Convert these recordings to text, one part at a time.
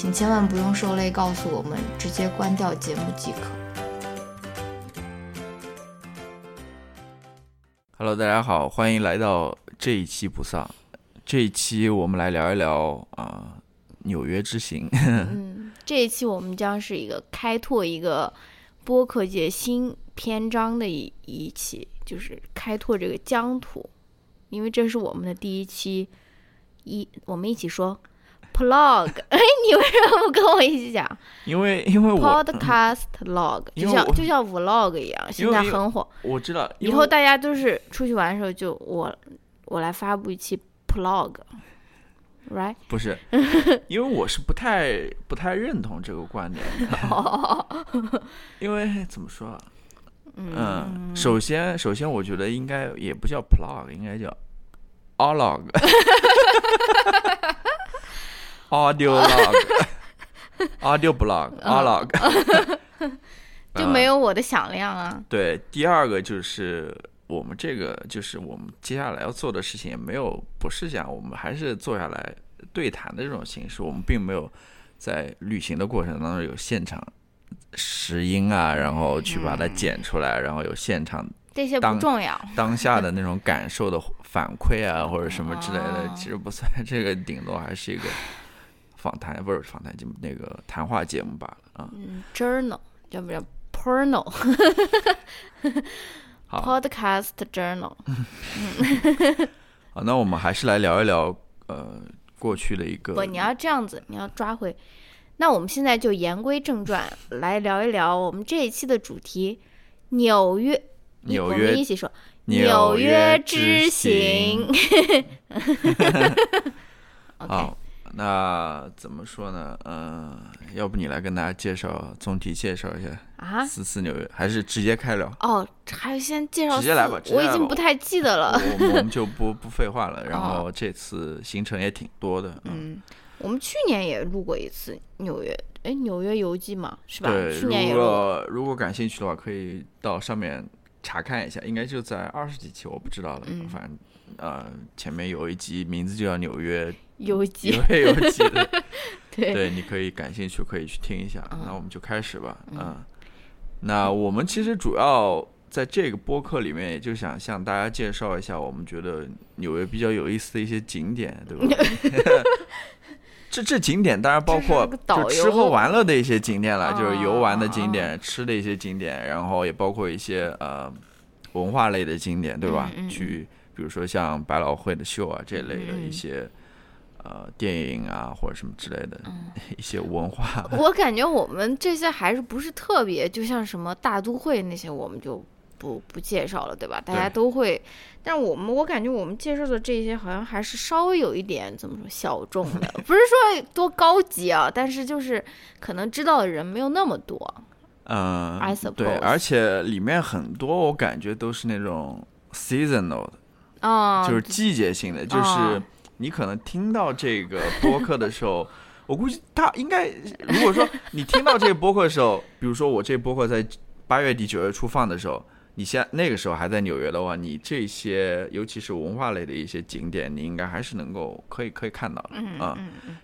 请千万不用受累告诉我们，直接关掉节目即可。Hello，大家好，欢迎来到这一期不丧。这一期我们来聊一聊啊，纽约之行。嗯，这一期我们将是一个开拓一个播客界新篇章的一一期，就是开拓这个疆土，因为这是我们的第一期。一，我们一起说，plog。哎，你为什么不跟我一起讲？因为因为我 podcast log 就像就像 vlog 一样，现在很火。我知道，以后大家都是出去玩的时候，就我我来发布一期 plog，right？不是，因为我是不太不太认同这个观点。因为怎么说？嗯，首先首先，我觉得应该也不叫 plog，应该叫。Alog，audio log，audio blog，alog，就没有我的响亮啊。对，第二个就是我们这个，就是我们接下来要做的事情，也没有不是讲我们还是坐下来对谈的这种形式，我们并没有在旅行的过程当中有现场拾音啊，然后去把它剪出来，然后有现场。这些不重要，当下的那种感受的反馈啊，或者什么之类的，其实不算。这个顶多还是一个访谈，不是访谈节目，那个谈话节目罢了啊。嗯，journal 叫不叫 porno？好，podcast journal。好，那我们还是来聊一聊呃过去的一个。不，你要这样子，你要抓回。那我们现在就言归正传，来聊一聊我们这一期的主题——纽约。纽约，一起说纽约之行。好，那怎么说呢？嗯，要不你来跟大家介绍，总体介绍一下啊？四次纽约，还是直接开聊？哦，还是先介绍？直接来吧，我已经不太记得了。我们就不 不废话了。然后这次行程也挺多的。嗯，我们去年也录过一次纽约，哎，纽约游记嘛，是吧？对，去年也录。如果如果感兴趣的话，可以到上面。查看一下，应该就在二十几期，我不知道了。嗯，反正呃，前面有一集名字就叫《纽约游记》，纽约游记的。对对，你可以感兴趣，可以去听一下。那我们就开始吧。嗯，那我们其实主要在这个播客里面，也就想向大家介绍一下我们觉得纽约比较有意思的一些景点，对吧？这这景点当然包括就吃喝玩乐的一些景点了，就是游玩的景点、吃的一些景点，然后也包括一些呃文化类的景点，对吧？去比如说像百老汇的秀啊这类的一些呃电影啊或者什么之类的一些文化。我感觉我们这些还是不是特别，就像什么大都会那些，我们就。不不介绍了，对吧？大家都会，但是我们我感觉我们介绍的这些好像还是稍微有一点怎么说小众的，不是说多高级啊，但是就是可能知道的人没有那么多。嗯。对，而且里面很多我感觉都是那种 seasonal 的，哦，就是季节性的，就是你可能听到这个播客的时候，我估计他应该，如果说你听到这个播客的时候，比如说我这播客在八月底九月初放的时候。你现那个时候还在纽约的话，你这些尤其是文化类的一些景点，你应该还是能够可以可以看到的啊。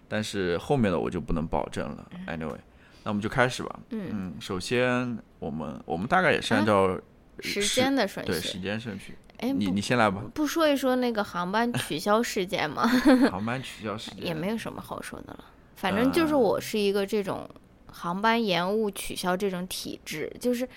但是后面的我就不能保证了。Anyway，那我们就开始吧。嗯，首先我们我们大概也是按照时间的顺序，对时间顺序。哎，你你先来吧。不说一说那个航班取消事件吗？航班取消事件也没有什么好说的了。反正就是我是一个这种航班延误取消这种体质，就是。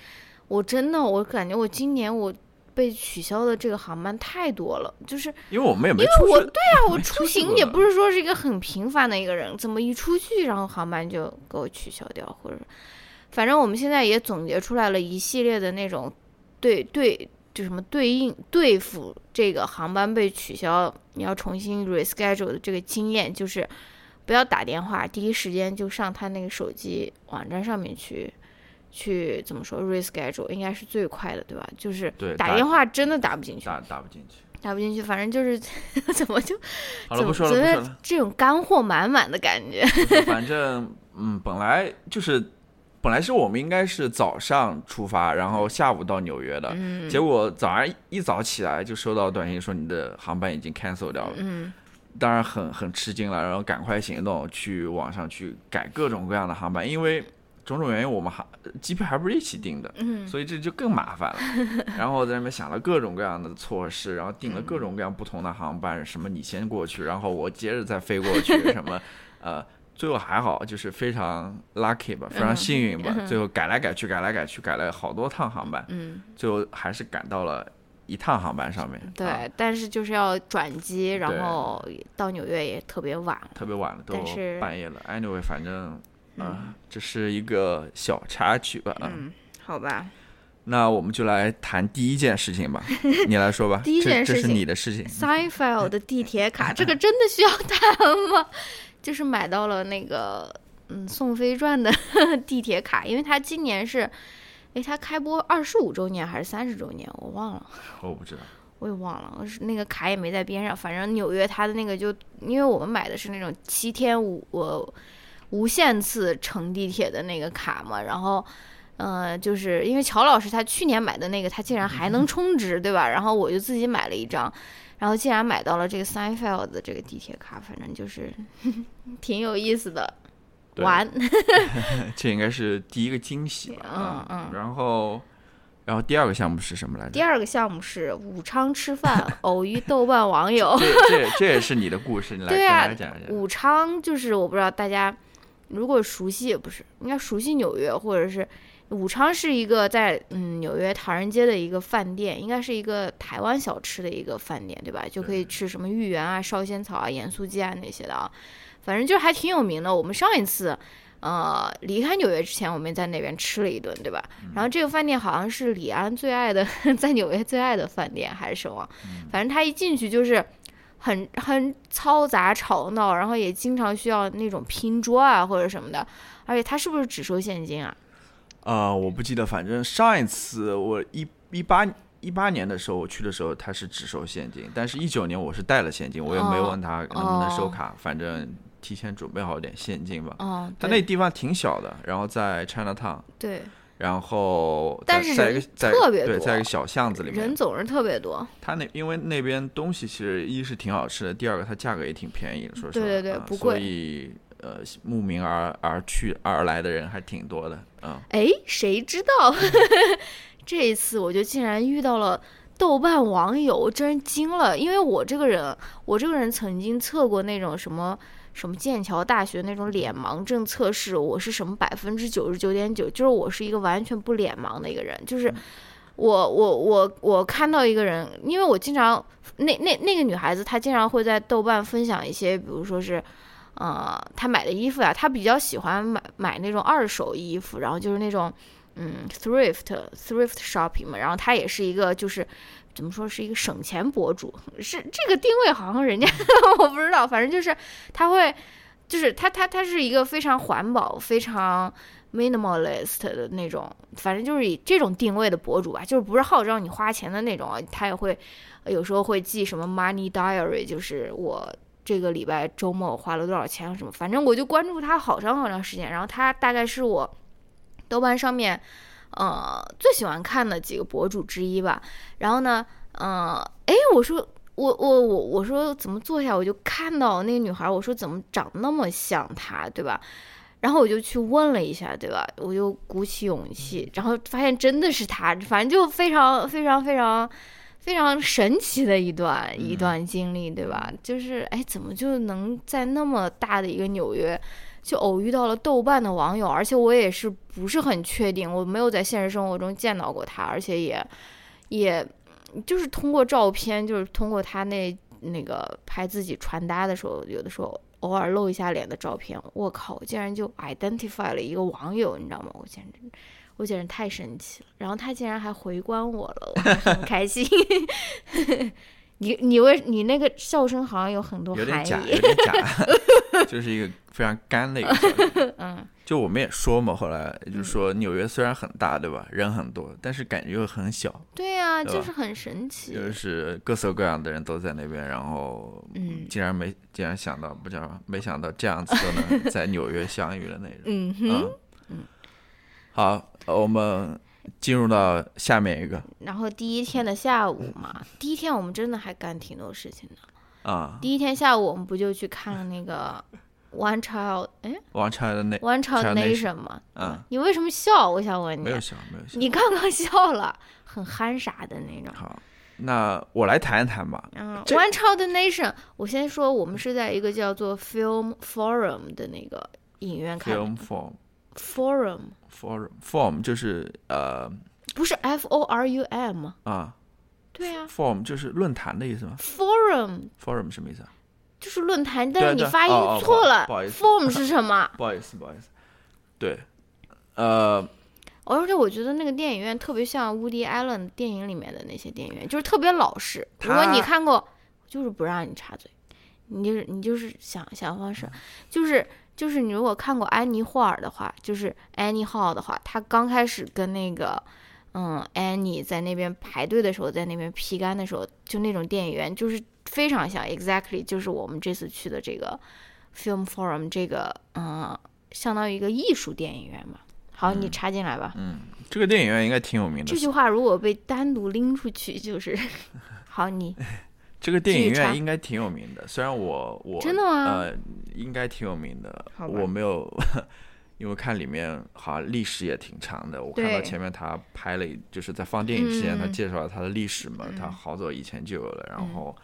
我真的，我感觉我今年我被取消的这个航班太多了，就是因为我们也没因为，我对啊，我出行也不是说是一个很频繁的一个人，怎么一出去，然后航班就给我取消掉，或者反正我们现在也总结出来了一系列的那种对对，就什么对应对付这个航班被取消，你要重新 reschedule 的这个经验，就是不要打电话，第一时间就上他那个手机网站上面去。去怎么说 reschedule 应该是最快的，对吧？就是对打打电话真的打不进去，打打不进去。打不进去，反正就是 怎么就好了，怎么不说了，觉得不说了。这种干货满满的感觉。反正嗯，本来就是本来是我们应该是早上出发，然后下午到纽约的，嗯。结果早上一早起来就收到短信说你的航班已经 cancel 掉了，嗯。当然很很吃惊了，然后赶快行动去网上去改各种各样的航班，因为种种原因我们还机票还不是一起订的，嗯。所以这就更麻烦了。然后在那边想了各种各样的措施，然后订了各种各样不同的航班，什么你先过去，然后我接着再飞过去，什么呃，最后还好，就是非常 lucky 吧，非常幸运吧，最后改来改去，改来改去，改了好多趟航班，嗯，最后还是赶到了一趟航班上面，对，啊但是就是要转机，然后到纽约也特别晚。特别晚了，都半夜了。Anyway，反正。啊，这是一个小插曲吧，啊，嗯，好吧。那我们就来谈第一件事情吧，你来说吧。第一件这这是事情你的事情。Seinfeld 的地铁卡，这个真的需要谈吗？就是买到了那个嗯宋飞传的 地铁卡，因为他今年是，哎，他开播二十五周年还是三十周年，我忘了。我不知道。我也忘了，是那个卡也没在边上。反正纽约它的那个就，因为我们买的是那种七天五我无限次乘地铁的那个卡嘛，然后，呃，就是因为乔老师他去年买的那个，他竟然还能充值，对吧？然后我就自己买了一张，然后竟然买到了这个 Seinfeld 的这个地铁卡，反正就是 挺有意思的，玩。这应该是第一个惊喜吧。嗯啊嗯然后，然后第二个项目是什么来着第？二个项目是武昌吃饭，偶遇豆瓣网友。这这也这也是你的故事，你来跟 对啊大家讲一讲。武昌就是我不知道大家如果熟悉也不是，应该熟悉纽约或者是武昌是一个在嗯纽约唐人街的一个饭店，应该是一个台湾小吃的一个饭店，对吧？就可以吃什么芋圆啊、烧仙草啊、盐酥鸡啊那些的啊，反正就还挺有名的。我们上一次。呃，离开纽约之前，我们在那边吃了一顿，对吧？然后这个饭店好像是李安最爱的，在纽约最爱的饭店还是什么？反正他一进去就是很很嘈杂吵闹，然后也经常需要那种拼桌啊或者什么的，而且他是不是只收现金啊？呃，我不记得，反正上一次我一一八一八年的时候我去的时候，他是只收现金，但是一九年我是带了现金，我也没问他能不能收哦卡，反正提前准备好点现金吧。嗯，他对那地方挺小的，然后在 China Town，对，然后但是人在在一个在对，特别多在一个小巷子里面人，总是特别多。他那因为那边东西其实一是挺好吃的，第二个它价格也挺便宜的，说实话，对对所不贵以呃慕名而而去而来的人还挺多的，嗯，哎，谁知道 这一次我就竟然遇到了豆瓣网友，我真惊了，因为我这个人，我这个人曾经测过那种什么。什么剑桥大学那种脸盲症测试，我是什么百分之九十九点九，就是我是一个完全不脸盲的一个人，就是我我我我看到一个人，因为我经常那那那个女孩子，她经常会在豆瓣分享一些，比如说是，呃，他买的衣服呀，他比较喜欢买买那种二手衣服，然后就是那种嗯 thrift thrift shopping 嘛，然后他也是一个就是怎么说是一个省钱博主，是这个定位好像人家 我不知道，反正就是他会就是他他他是一个非常环保非常。minimalist 的那种，反正就是以这种定位的博主吧，就是不是号召你花钱的那种啊，他也会有时候会记什么 money diary，就是我这个礼拜周末我花了多少钱什么，反正我就关注他好长好长时间，然后他大概是我豆瓣上面呃最喜欢看的几个博主之一吧。然后呢，呃，哎，我说我我我我说怎么坐下我就看到那个女孩，我说怎么长那么像她，对吧？然后我就去问了一下，对吧？我就鼓起勇气，然后发现真的是她，反正就非常非常非常非常神奇的一段、一段经历，对吧？就是哎，怎么就能在那么大的一个纽约，就偶遇到了豆瓣的网友，而且我也是不是很确定，我没有在现实生活中见到过他，而且也也就是通过照片，就是通过他那那个拍自己穿搭的时候，有的时候偶尔露一下脸的照片，我靠，我竟然就 identify 了一个网友，你知道吗？我简直。我简直太神奇了，然后他竟然还回关我了，我很开心。你你为你那个笑声好像有很多有点假，有点假，就是一个非常干的一个笑声。嗯，就我们也说嘛，后来就说纽约虽然很大，对吧？人很多，但是感觉又很小，对呀、对就是很神奇。就是各色各样的人都在那边，然后嗯竟然没竟然想到，不知道没想到这样子都能 在纽约相遇的那种。嗯哼，嗯，好，呃我们进入到下面一个然后第一天的下午嘛，第一天我们真的还干挺多事情的。啊，第一天下午我们不就去看了那个 One Child 哎 One Child 那 One Child Nation 嘛？嗯，你为什么笑？我想问你没有，笑，没有笑。你刚刚笑了，很憨傻的那种。好，那我来谈一谈吧。嗯这，One Child Nation，我先说，我们是在一个叫做 Film Forum 的那个影院看的 Film form Forum，form form 就是呃不是 F O R U M，啊对啊，form 就是论坛的意思吗，Forum？forum 什么意思啊？就是论坛，但是你发音错了不好意思，Form 是什么？不好意思，不好意思。对，呃，而且我觉得那个电影院特别像 Woody Allen 电影里面的那些电影院，就是特别老实。如果你看过，就是不让你插嘴，你就是你就是想想方式，就是就是你如果看过安妮霍尔的话，就是 Annie Hall 的话，他刚开始跟那个嗯 Annie 在那边排队的时候，在那边劈杆的时候，就那种电影院就是非常像，exactly 就是我们这次去的这个 Film Forum 这个嗯，相当于一个艺术电影院嘛。好，你插进来吧。嗯这个电影院应该挺有名的这。句话如果被单独拎出去，就是 好你这个电影院应该挺有名的，虽然我我真的吗呃，应该挺有名的，我没有，因为看里面好像历史也挺长的。我看到前面他拍了一，就是在放电影之前，他嗯介绍了他的历史嘛，他嗯好早以前就有了，然嗯后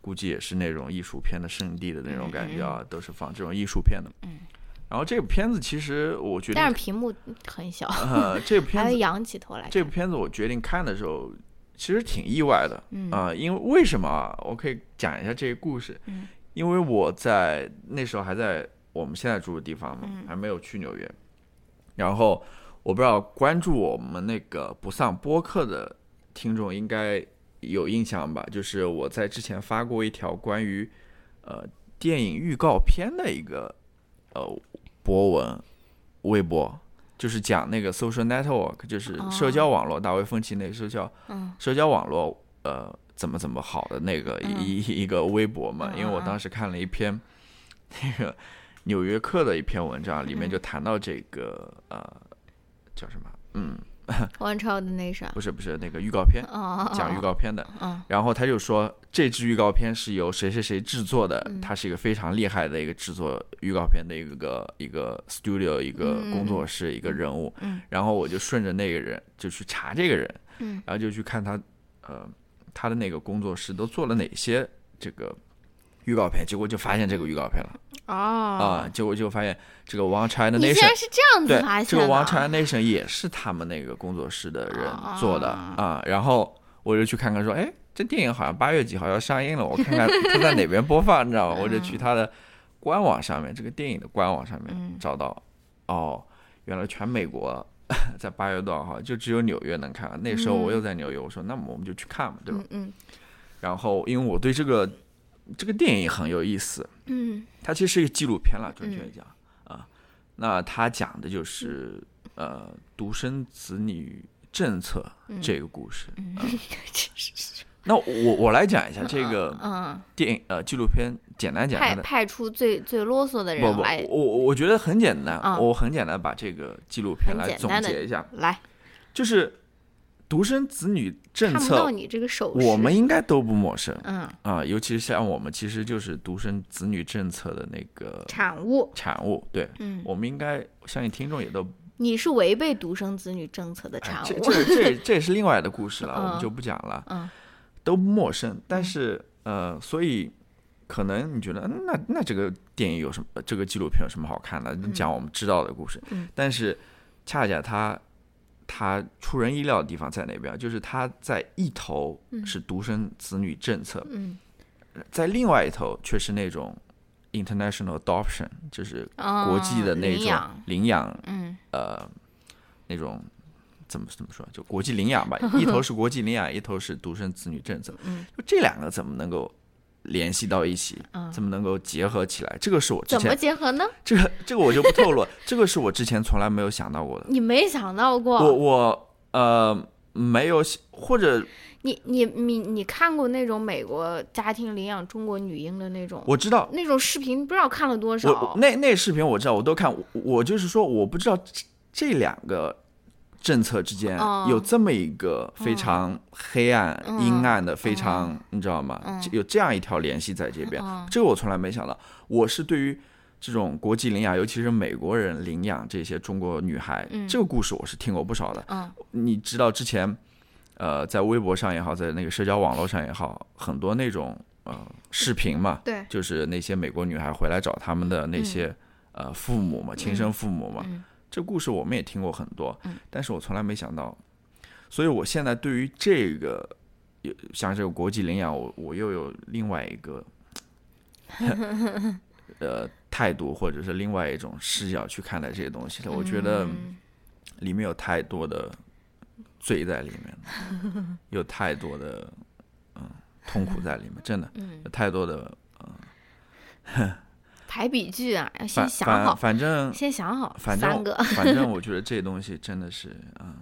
估计也是那种艺术片的圣地的那种嗯感觉啊，都是放这种艺术片的。嗯然后这部片子其实我觉得但是屏幕很小，呃，这部 片子还要仰起头来。这部片子我决定看的时候，其实挺意外的啊、嗯因为为什么啊？我可以讲一下这个故事。嗯因为我在那时候还在我们现在住的地方嘛，嗯还没有去纽约。然后我不知道关注我们那个不上播客的听众应该有印象吧？就是我在之前发过一条关于呃电影预告片的一个呃博文微博，就是讲那个 social network，就是社交网络，大卫芬奇那个社交嗯。社交网络呃怎么怎么好的那个嗯。一、一个微博嘛，嗯因为我嗯。当时看了一篇那个《纽约客》的一篇文章，里面嗯。就谈到这个呃叫什么？嗯，One Child Nation。不是不是那个预告片，哦，讲预告片的，嗯。然后他就说这支预告片是由谁谁谁制作的，嗯。他是一个非常厉害的一个制作预告片的一个一个 studio 一个嗯。工作室、一个人物，嗯。然后我就顺着那个人就去查这个人，嗯。然后就去看他呃他的那个工作室都做了哪些这个预告片，结果就发现这个预告片了哦啊、哦，结果就发现这个 One China Nation 然是这样子对发，这个现的 One China Nation 也是他们那个工作室的人做的啊啊、然后我就去看看说，哎，这电影好像八月几号要上映了，我看看 它在哪边播放，你知道吗？我就去它的官网上面，这个电影的官网上面嗯找到，哦，原来全美国 在八月多少号就只有纽约能看。那时候我又在纽约，我说那么我们就去看嘛，对吧？嗯嗯然后因为我对这个这个电影很有意思，嗯。它其实是一个纪录片了，准确讲、啊，那它讲的就是呃独生子女政策这个故事。那我我来讲一下这个嗯，电影呃纪录片，简单讲它的。派派出最最啰嗦的人来，我我我觉得很简单，嗯。我很简单把这个纪录片来总结一下，来。就是独生子女政策，看不到你这个手势，我们应该都不陌生嗯。啊，尤其是像我们，其实就是独生子女政策的那个产物，产物，对，嗯，我们应该相信听众也都你是违背独生子女政策的哎产物，这这这 这也是另外的故事了，我们嗯就不讲了，嗯。都不陌生。但是呃，所以可能你觉得那那这个电影有什么，这个纪录片有什么好看的？你讲我们知道的故事，嗯。但是恰恰它它出人意料的地方在哪边？就是他在一头是独生子女政策，嗯在另外一头却是那种 international adoption，就是国际的那种领养呃，那种怎么怎么说，就国际领养吧。一头是国际领养，一头是独生子女政策。嗯，就这两个怎么能够联系到一起？怎么能够结合起来？这个是我之怎么结合呢？这个这个我就不透露，这个是我之前从来没有想到过的。你没想到过？我我呃没有想或者你你你你看过那种美国家庭领养中国女婴的那种我知道那种视频，不知道看了多我少？那那视频我知道，我都看。我我就是说，我不知道这这两个政策之间哦有这么一个非常黑暗、嗯。阴暗的，非常你知道吗？嗯。有这样一条联系在这边，嗯。这个我从来没想到。我是对于这种国际领养，尤其是美国人领养这些中国女孩，嗯。这个故事我是听过不少的。嗯。你知道之前，呃，在微博上也好，在那个社交网络上也好，很多那种呃视频嘛，对，就是那些美国女孩回来找他们的那些、呃父母嘛，亲生父母嘛，嗯这故事我们也听过很多，嗯。但是我从来没想到，所以我现在对于这个有像这个国际领养，我我又有另外一个呃 态度，或者是另外一种视角去看待这些东西了。我觉得嗯。里面有太多的罪在里面，有太多的嗯痛苦在里面，真的嗯。有太多的排比句啊，要先想反好，反正先想好反正三个。反正 我觉得这东西真的是嗯，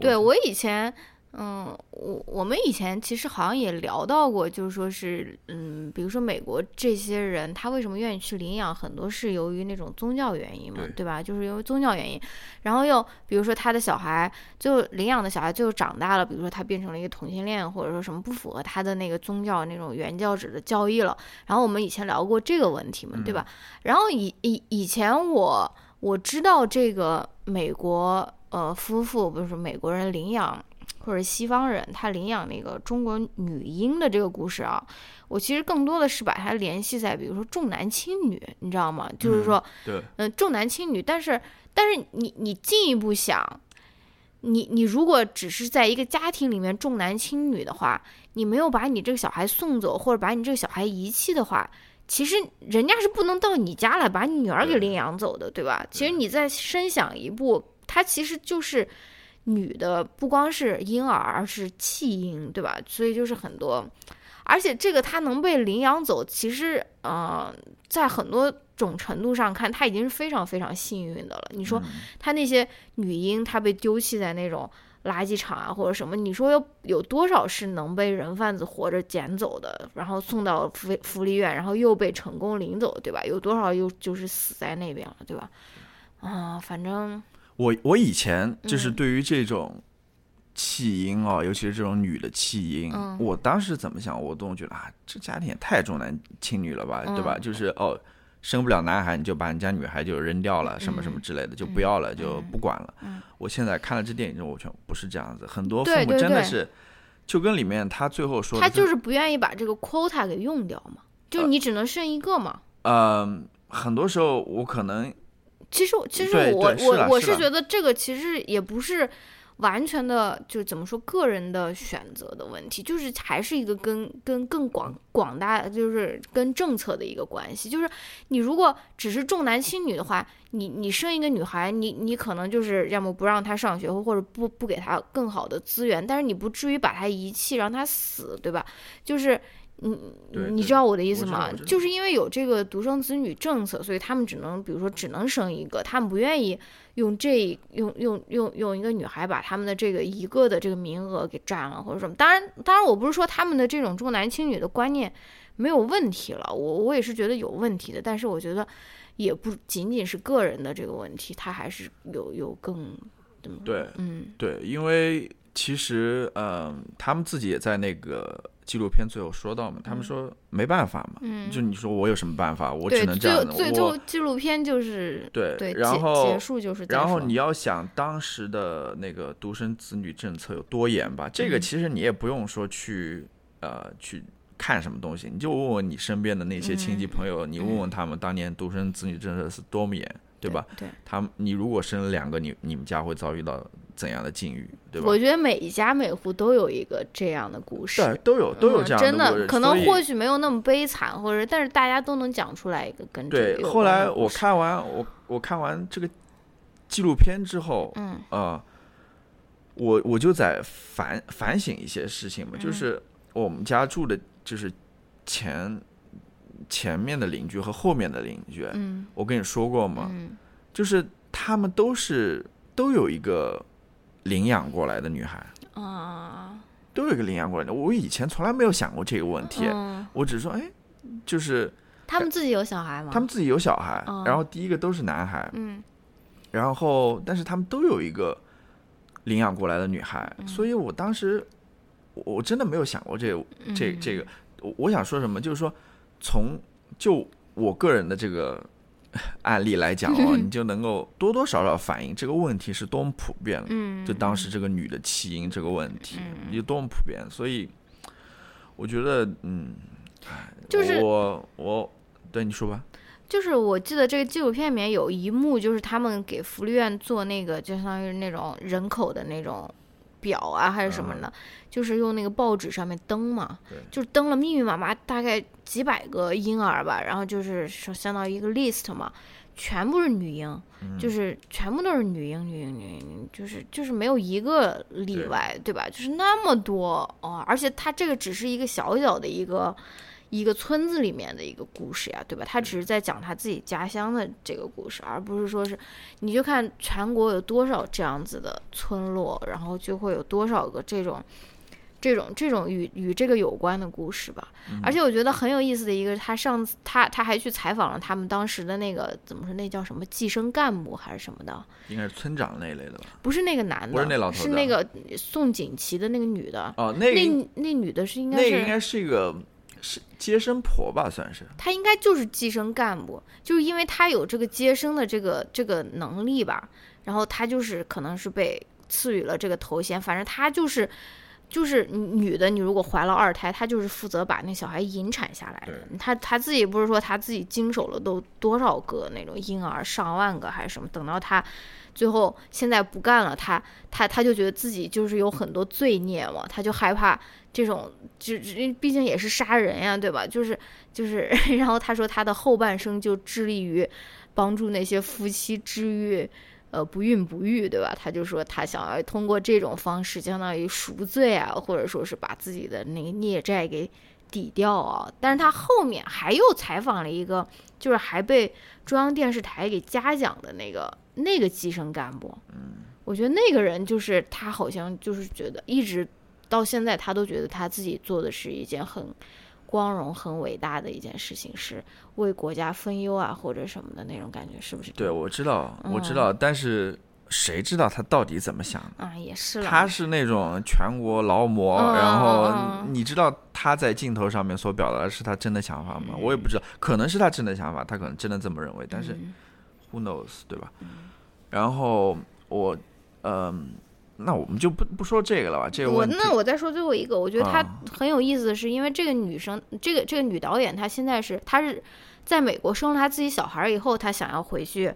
对我以前，嗯，我我们以前其实好像也聊到过，就是说是，嗯，比如说美国这些人，他为什么愿意去领养，很多是由于那种宗教原因嘛，对对吧？就是由于宗教原因，然后又比如说他的小孩，就领养的小孩最后长大了，比如说他变成了一个同性恋，或者说什么不符合他的那个宗教那种原教旨的教义了。然后我们以前聊过这个问题嘛，对吧？然后以以以前我我知道这个美国呃夫妇不是美国人领养或者西方人他领养那个中国女婴的这个故事啊，我其实更多的是把它联系在比如说重男轻女，你知道吗？就是说，对嗯、重男轻女，但是但是你你进一步想。你你如果只是在一个家庭里面重男轻女的话，你没有把你这个小孩送走，或者把你这个小孩遗弃的话，其实人家是不能到你家来把你女儿给领养走的，对吧？其实你再深想一步，他其实就是女的，不光是婴儿，而是弃婴，对吧？所以就是很多，而且这个她能被领养走，其实呃，在很多种程度上看，她已经是非常非常幸运的了。你说她那些女婴，她被丢弃在那种。垃圾场啊，或者什么？你说有有多少是能被人贩子活着捡走的，然后送到福福利院，然后又被成功领走，对吧？有多少又就是死在那边了，对吧？啊，反正我我以前就是嗯对于这种弃婴啊，尤其是这种女的弃婴，嗯我当时怎么想，我总觉得啊，这家庭也太重男轻女了吧，对吧？嗯就是哦，生不了男孩，你就把人家女孩就扔掉了，什么什么之类的，就不要了，就不管了。嗯我现在看了这电影之后，我全不是这样子，很多父母真的是，就跟里面他最后说的，他就是不愿意把这个 quota 给用掉嘛，就你只能剩一个嘛。呃，很多时候我可能其实，其实我我我是觉得这个其实也不是完全的，就怎么说个人的选择的问题，就是还是一个跟跟更广广大，就是跟政策的一个关系。就是你如果只是重男轻女的话，你你生一个女孩，你你可能就是要么不让她上学，或者不不给她更好的资源，但是你不至于把她遗弃，让她死，对吧？就是。你对对你知道我的意思吗就是因为有这个独生子女政策，所以他们只能，比如说只能生一个，他们不愿意用这用用用用一个女孩把他们的这个一个的这个名额给占了或者什么。当然，当然我不是说他们的这种重男轻女的观念没有问题了，我我也是觉得有问题的，但是我觉得也不仅仅是个人的这个问题，他还是有有更对嗯对，因为其实呃，他们自己也在那个纪录片最后说到嘛，他们说没办法嘛，嗯，就你说我有什么办法，我只能这样的，最后纪录片就是对对然后结束就是然后你要想当时的那个独生子女政策有多严吧，这个嗯。其实你也不用说去呃去看什么东西，你就问问你身边的那些亲戚朋友，你问问他们当年独生子女政策是多么严，对吧？对，他们你如果生了两个，你你们家会遭遇到怎样的境遇，对吧？我觉得每一家每户都有一个这样的故事，对，都有都有这样的真的，可能或许没有那么悲惨，或者但是大家都能讲出来一个跟对。后来我看完我我看完这个纪录片之后，嗯啊，我我就在反反省一些事情嘛，就是我们家住的。就是前前面的邻居和后面的邻居，嗯，我跟你说过吗？嗯，就是他们都是都有一个领养过来的女孩。啊，都有一个领养过来的。我以前从来没有想过这个问题，我只是说，哎，就是他们自己有小孩吗？他们自己有小孩，然后第一个都是男孩，嗯，然后但是他们都有一个领养过来的女孩，所以我当时。我真的没有想过这这这个，我我想说什么，就是说，从就我个人的这个 案例来讲哦，你就能够多多少少反映这个问题是多么普遍了。嗯，就当时这个女的弃婴这个问题有多么普遍，所以我觉得，嗯，就是我我对你说吧，就是我记得这个纪录片里面有一幕，就是他们给福利院做那个，就相当于那种人口的那种。表啊还是什么的，就是用那个报纸上面登嘛，就登了密密麻麻大概几百个婴儿吧，然后就是说相当于一个 list 嘛，全部是女婴，就是全部都是女婴，女婴，女婴，就是就是没有一个例外，对吧？就是那么多哦，而且它这个只是一个小小的一个。一个村子里面的一个故事呀，对吧？他只是在讲他自己家乡的这个故事，而不是说是，你就看全国有多少这样子的村落，然后就会有多少个这种、这种、这种与与这个有关的故事吧。而且我觉得很有意思的一个，他上次他他还去采访了他们当时的那个怎么说，那叫什么计生干部还是什么的？应该是村长那一类的吧？不是那个男的，不是那老头，是那个宋锦旗的那个女的。哦，那那那女的是应该是那个应该是一个。是接生婆吧，算是。她应该就是计生干部，就是因为她有这个接生的这个这个能力吧，然后她就是可能是被赐予了这个头衔，反正她就是就是女的，你如果怀了二胎，她就是负责把那小孩引产下来的。她她自己不是说她自己经手了都多少个那种婴儿，上万个还是什么，等到她。最后现在不干了，她她她就觉得自己就是有很多罪孽嘛，她就害怕这种，就毕竟也是杀人呀，对吧？就是就是，然后他说他的后半生就致力于帮助那些夫妻治愈，呃，不孕不育，对吧？他就说他想要通过这种方式，相当于赎罪啊，或者说是把自己的那个孽债给抵掉啊。但是他后面还又采访了一个，就是还被中央电视台给嘉奖的那个。那个计生干部，嗯，我觉得那个人就是他，好像就是觉得一直到现在，他都觉得他自己做的是一件很光荣、很伟大的一件事情，是为国家分忧啊，或者什么的那种感觉，是不是？对，我知道，我知道，但是谁知道他到底怎么想的啊？也是，他是那种全国劳模，然后你知道他在镜头上面所表达的是他真的想法吗？我也不知道，可能是他真的想法，他可能真的这么认为，但是。Who knows，对吧？然后我，嗯，那我们就不不说这个了吧。这个我那我再说最后一个，我觉得他很有意思的是，因为这个女生，这个这个女导演，她现在是她是在美国生了她自己小孩以后，她想要回去。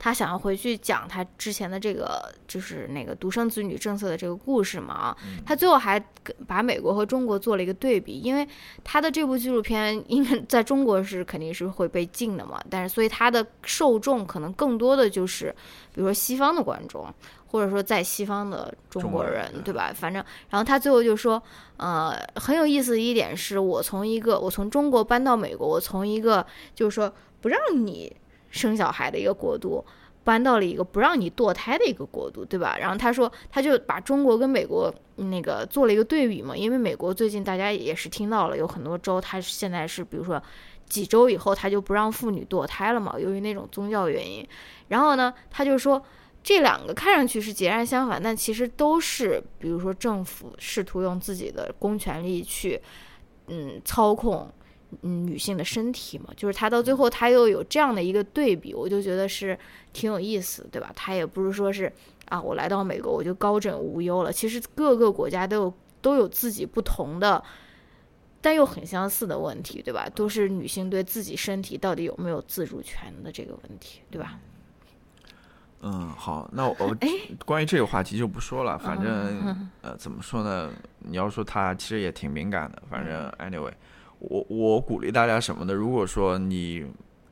她想要回去讲她之前的这个，就是那个独生子女政策的这个故事嘛？啊，她最后还把美国和中国做了一个对比，因为她的这部纪录片因为在中国是肯定是会被禁的嘛。但是，所以她的受众可能更多的就是，比如说西方的观众，或者说在西方的中国人，对吧？反正，然后他最后就说，呃，很有意思的一点是我从一个我从中国搬到美国，我从一个就是说不让你。生小孩的一个国度，搬到了一个不让你堕胎的一个国度，对吧？然后他说，他就把中国跟美国那个做了一个对比嘛，因为美国最近大家也是听到了，有很多州，它现在是比如说几周以后，他就不让妇女堕胎了嘛，由于那种宗教原因。然后呢，他就说这两个看上去是截然相反，但其实都是，比如说政府试图用自己的公权力去，嗯，操控。嗯，女性的身体嘛，就是他到最后他又有这样的一个对比，我就觉得是挺有意思，对吧？他也不是说是啊，我来到美国我就高枕无忧了。其实各个国家都有都有自己不同的但又很相似的问题，对吧？都是女性对自己身体到底有没有自主权的这个问题，对吧？嗯，好，那我关于这个话题就不说了。反正呃，怎么说呢？你要说他其实也挺敏感的。反正 anyway，我我鼓励大家什么的？如果说你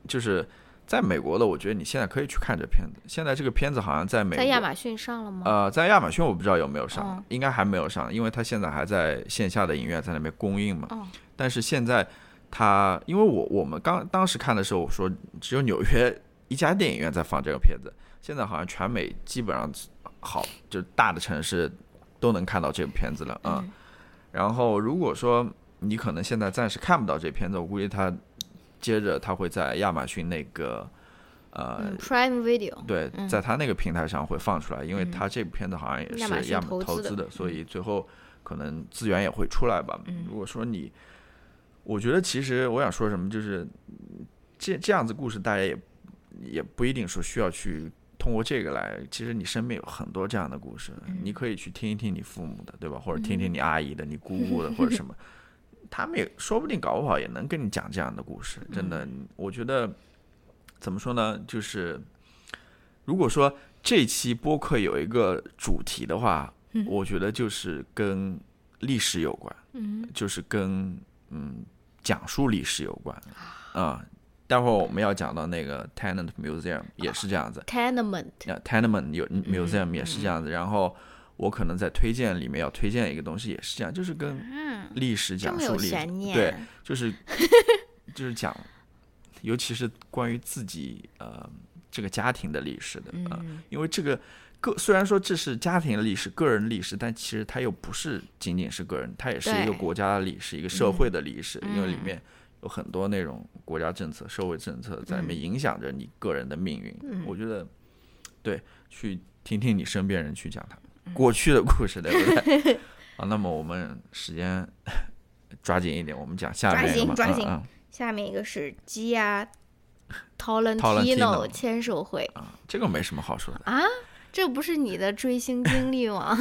就是在美国的，我觉得你现在可以去看这片子。现在这个片子好像在美在亚马逊上了吗？呃，在亚马逊我不知道有没有上，应该还没有上，因为它现在还在线下的影院在那边公映嘛。但是现在它，因为我我们刚当时看的时候，我说只有纽约一家电影院在放这个片子。现在好像全美基本上好，就大的城市都能看到这部片子了啊。然后如果说你可能现在暂时看不到这片子，我估计它接着它会在亚马逊那个呃 Prime Video 对，在它那个平台上会放出来，因为它这部片子好像也是亚马投资的，所以最后可能资源也会出来吧。如果说你，我觉得其实我想说什么就是这这样子故事，大家也也不一定说需要去。通过这个来，其实你身边有很多这样的故事，你可以去听一听你父母的，对吧？或者听听你阿姨的、你姑姑的，或者什么，他们也说不定搞不好也能跟你讲这样的故事。真的，我觉得怎么说呢？就是如果说这期播客有一个主题的话，我觉得就是跟历史有关，就是跟嗯讲述历史有关啊。待会儿我们要讲到那个 Tenement Museum 也是这样子，Tenement，Tenement 有 Museum 也是这样子。然后我可能在推荐里面要推荐一个东西，也是这样，就是跟历史讲述历史，对，就是就是讲，尤其是关于自己呃这个家庭的历史的啊，因为这个个虽然说这是家庭的历史、个人历史，但其实它又不是仅仅是个人，它也是一个国家的历史、一个社会的历史，因为里面。有很多那种国家政策、社会政策在里面影响着你个人的命运。我觉得，对，去听听你身边人去讲他们过去的故事，对不对？啊，那么我们时间抓紧一点，我们讲下面。抓紧，抓紧。下面一个是鸡呀 Tolentino 签售会啊，这个没什么好说的啊，这不是你的追星经历吗？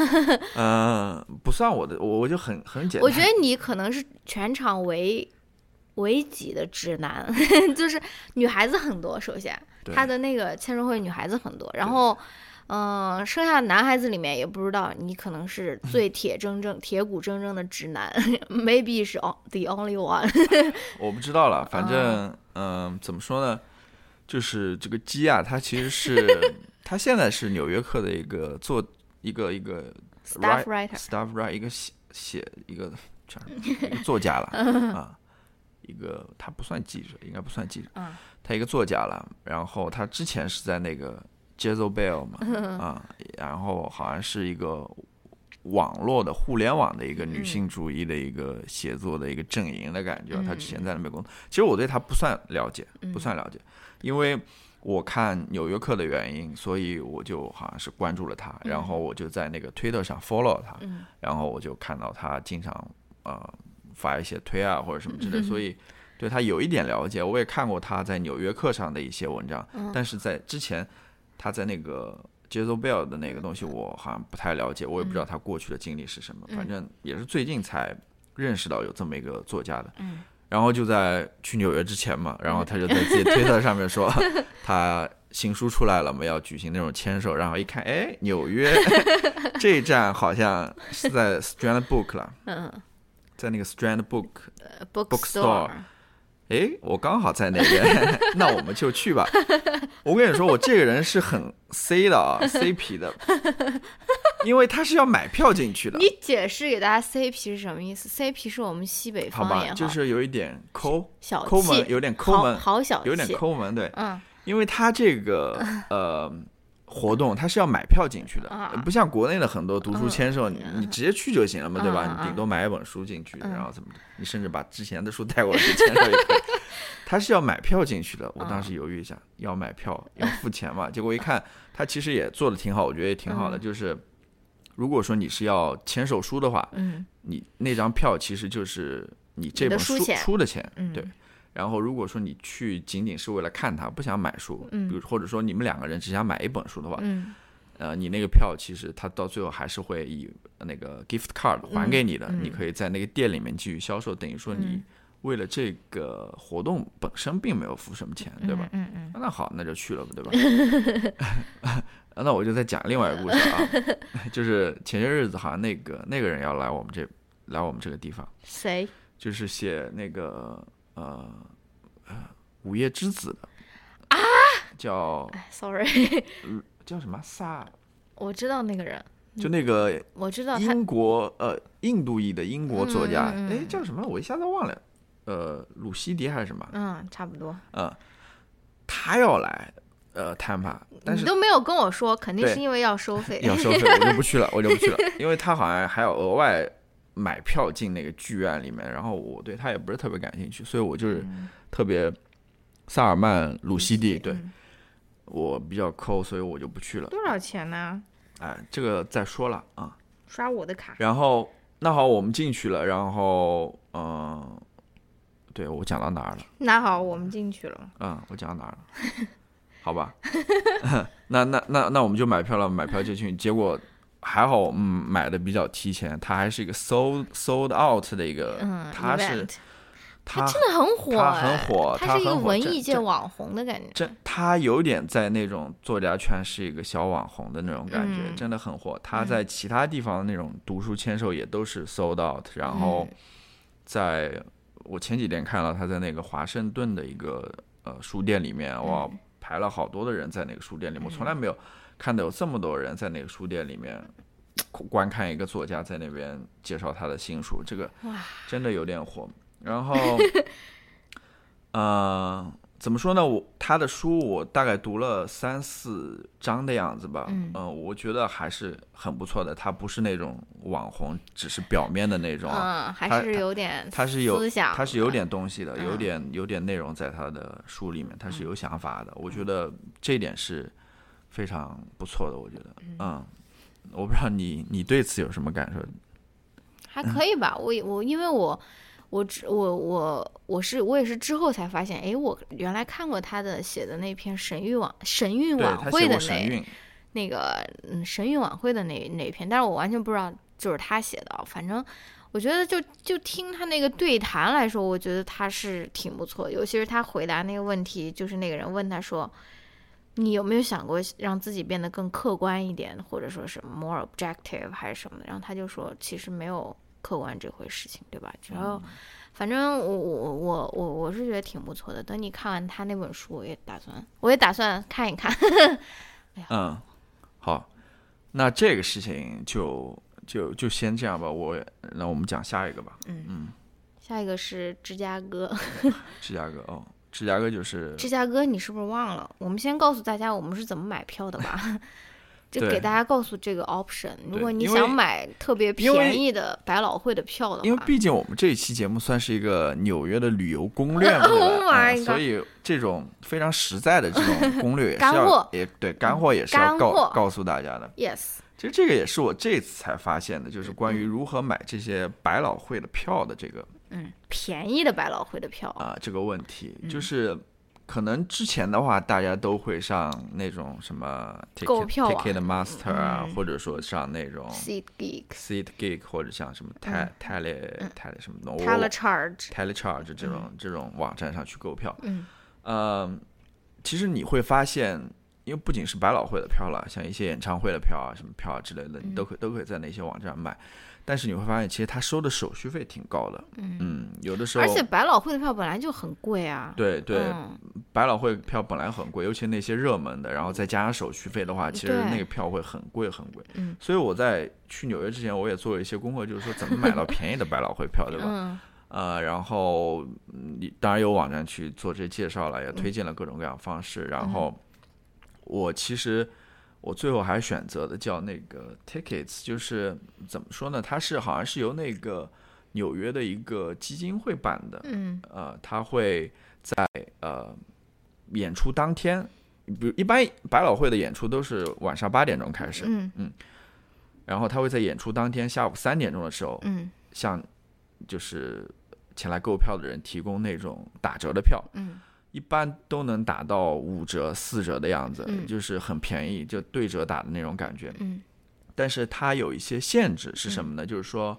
嗯，不算我的，我我就很很简单。我觉得你可能是全场唯。唯几的直男，就是女孩子很多。首先，他的那个签售会女孩子很多，然后，嗯，剩下男孩子里面也不知道，你可能是 最铁铮铮、铁骨铮铮的直男，maybe 是 the only one。我不知道了，反正，嗯，怎么说呢？就是这个鸡啊，他其实是他现在是《纽约客》的一个做一个一个 staff writer，staff writer 一个写写一个什么作家了啊。一个他不算记者，应该不算记者，他一个作家了。然后他之前是在那个 Jezebel 嘛，啊，然后好像是一个网络的互联网的一个女性主义的一个写作的一个阵营的感觉。他之前在那边工作，其实我对他不算了解，不算了解，因为我看《纽约客》的原因，所以我就好像是关注了他，然后我就在那个推特上 follow 他，然后我就看到他经常啊。发一些推啊或者什么之类，所以对他有一点了解。我也看过他在《纽约客》上的一些文章，但是在之前他在那个 Jezebel 的那个东西，我好像不太了解，我也不知道他过去的经历是什么。反正也是最近才认识到有这么一个作家的。然后就在去纽约之前嘛，然后他就在自己推特上面说 他新书出来了嘛，要举行那种签售。然后一看，哎，纽约 这一站好像是在 Strand Book 了。嗯。在那个 Strand Book Bookstore，哎，我刚好在那边，那我们就去吧。我跟你说，我这个人是很 C 的啊，C 皮的，因为他是要买票进去的。你解释给大家 C 皮是什么意思？C 皮是我们西北方言，就是有一点抠，小抠门，有点抠门，好小，有点抠门，对，嗯，因为他这个 呃。活动它是要买票进去的，不像国内的很多读书签售，你你直接去就行了嘛，对吧？你顶多买一本书进去，然后怎么的？你甚至把之前的书带过去 签售也可以。他是要买票进去的，我当时犹豫一下，要买票要付钱嘛？结果一看，他其实也做的挺好，我觉得也挺好的。就是如果说你是要签售书的话，你那张票其实就是你这本书出的钱，对。然后，如果说你去仅仅是为了看它，不想买书，嗯比如或者说你们两个人只想买一本书的话，嗯呃，你那个票其实他到最后还是会以那个 gift card 还给你的，嗯你可以在那个店里面继续销售，等于说你嗯为了这个活动本身并没有付什么钱，对吧？嗯嗯那好，那就去了吧，对吧？那我就再讲另外一个故事啊，就是前些日子好像那个那个人要来我们这来我们这个地方，谁？就是写那个呃呃午夜之子的啊，叫哎，sorry，叫什么萨，我知道那个人，就那个我知道他，英国呃印度裔的英国作家，哎叫什么？我一下子忘了，呃鲁西迪还是什么？嗯，差不多。嗯，他要来呃谈判，但是你都没有跟我说，肯定是因为要收费。要收费，我就不去了，我就不去了，因为他好像还要额外买票进那个剧院里面，然后我对他也不是特别感兴趣，所以我就是特别萨尔曼鲁西蒂，对嗯我比较抠，所以我就不去了。多少钱呢？哎，这个再说了啊。刷我的卡。然后那好，我们进去了，然后嗯、呃对我讲到哪儿了？那好，我们进去了。嗯，我讲到哪儿了？好吧，那那那那我们就买票了，买票就进去。结果还好，嗯，买的比较提前，它还是一个 sold sold out 的一个，嗯它是它真的很火很火它它是一个文艺界网红的感觉。这它有点在那种作家圈是一个小网红的那种感觉，嗯。真的很火。他在其他地方那种读书签售也都是 sold out，然后嗯。在我前几天看到他在那个华盛顿的一个呃书店里面，哇，嗯。排了好多的人在那个书店里面，我从来没有看到有这么多人在那个书店里面观看一个作家在那边介绍他的新书，这个哇，真的有点火。然后，呃，怎么说呢？我他的书我大概读了三四章的样子吧。嗯呃我觉得还是很不错的。他不是那种网红，只是表面的那种啊。嗯，还是有点他是有思想，他是有点东西的，嗯有点有点内容在他的书里面，他是有想法的。我觉得这一点是非常不错的。我觉得，嗯，我不知道你你对此有什么感受？还可以吧。我也我因为我我只我我我是我也是之后才发现，哎，我原来看过他的写的那篇神韵晚神韵晚会的那那个嗯神韵晚会的那那篇，但是我完全不知道就是他写的啊。反正我觉得就就听他那个对谈来说，我觉得他是挺不错，尤其是他回答那个问题，就是那个人问他说。你有没有想过让自己变得更客观一点，或者说是 more objective 还是什么的？然后他就说，其实没有客观这回事情，对吧？只要，反正我我我我我是觉得挺不错的。等你看完他那本书，我也打算我也打算看一看。嗯，好，那这个事情就就就先这样吧。我那我们讲下一个吧。嗯嗯下一个是芝加哥，芝加哥哦，芝加哥就是芝加哥你是不是忘了？我们先告诉大家我们是怎么买票的吧。就给大家告诉这个 option，如果你想买特别便宜的百老汇的票的话，因为毕竟我们这一期节目算是一个纽约的旅游攻略嘛，Oh 所以这种非常实在的这种攻略也是 要干货也对干货也是要告告诉大家的。yes，其实这个也是我这次才发现的，就是关于如何买这些百老汇的票的这个嗯，便宜的百老汇的票，啊、这个问题，嗯。就是可能之前的话，大家都会上那种什么 Ticket Ticket Master 啊，嗯。或者说上那种 Seat Geek、Seat Geek 或者像什么 Tele Tele Tele 什么东 Telecharge，Telecharge 这种这种网站上去购票，嗯。呃，其实你会发现，因为不仅是百老汇的票了，像一些演唱会的票啊、什么票啊之类的，你都可以都可以在那些网站买。但是你会发现，其实他收的手续费挺高的。嗯，有的时候，而且百老汇的票本来就很贵啊。对对，嗯百老汇票本来很贵，尤其那些热门的，然后再加上手续费的话，其实那个票会很贵很贵。嗯，所以我在去纽约之前，我也做了一些功课，就是说怎么买到便宜的百老汇票，对吧？嗯 呃，然后嗯你当然有网站去做这些介绍了，也推荐了各种各样的方式。然后我其实我最后还选择的叫那个 Tickets，就是怎么说呢？它是好像是由那个纽约的一个基金会办的，嗯呃，它会在呃演出当天，比如一般百老汇的演出都是晚上八点钟开始，嗯然后他会在演出当天下午三点钟的时候，嗯向就是前来购票的人提供那种打折的票。嗯一般都能打到五折、四折的样子，嗯就是很便宜，就对折打的那种感觉。嗯但是它有一些限制是什么呢？就是说，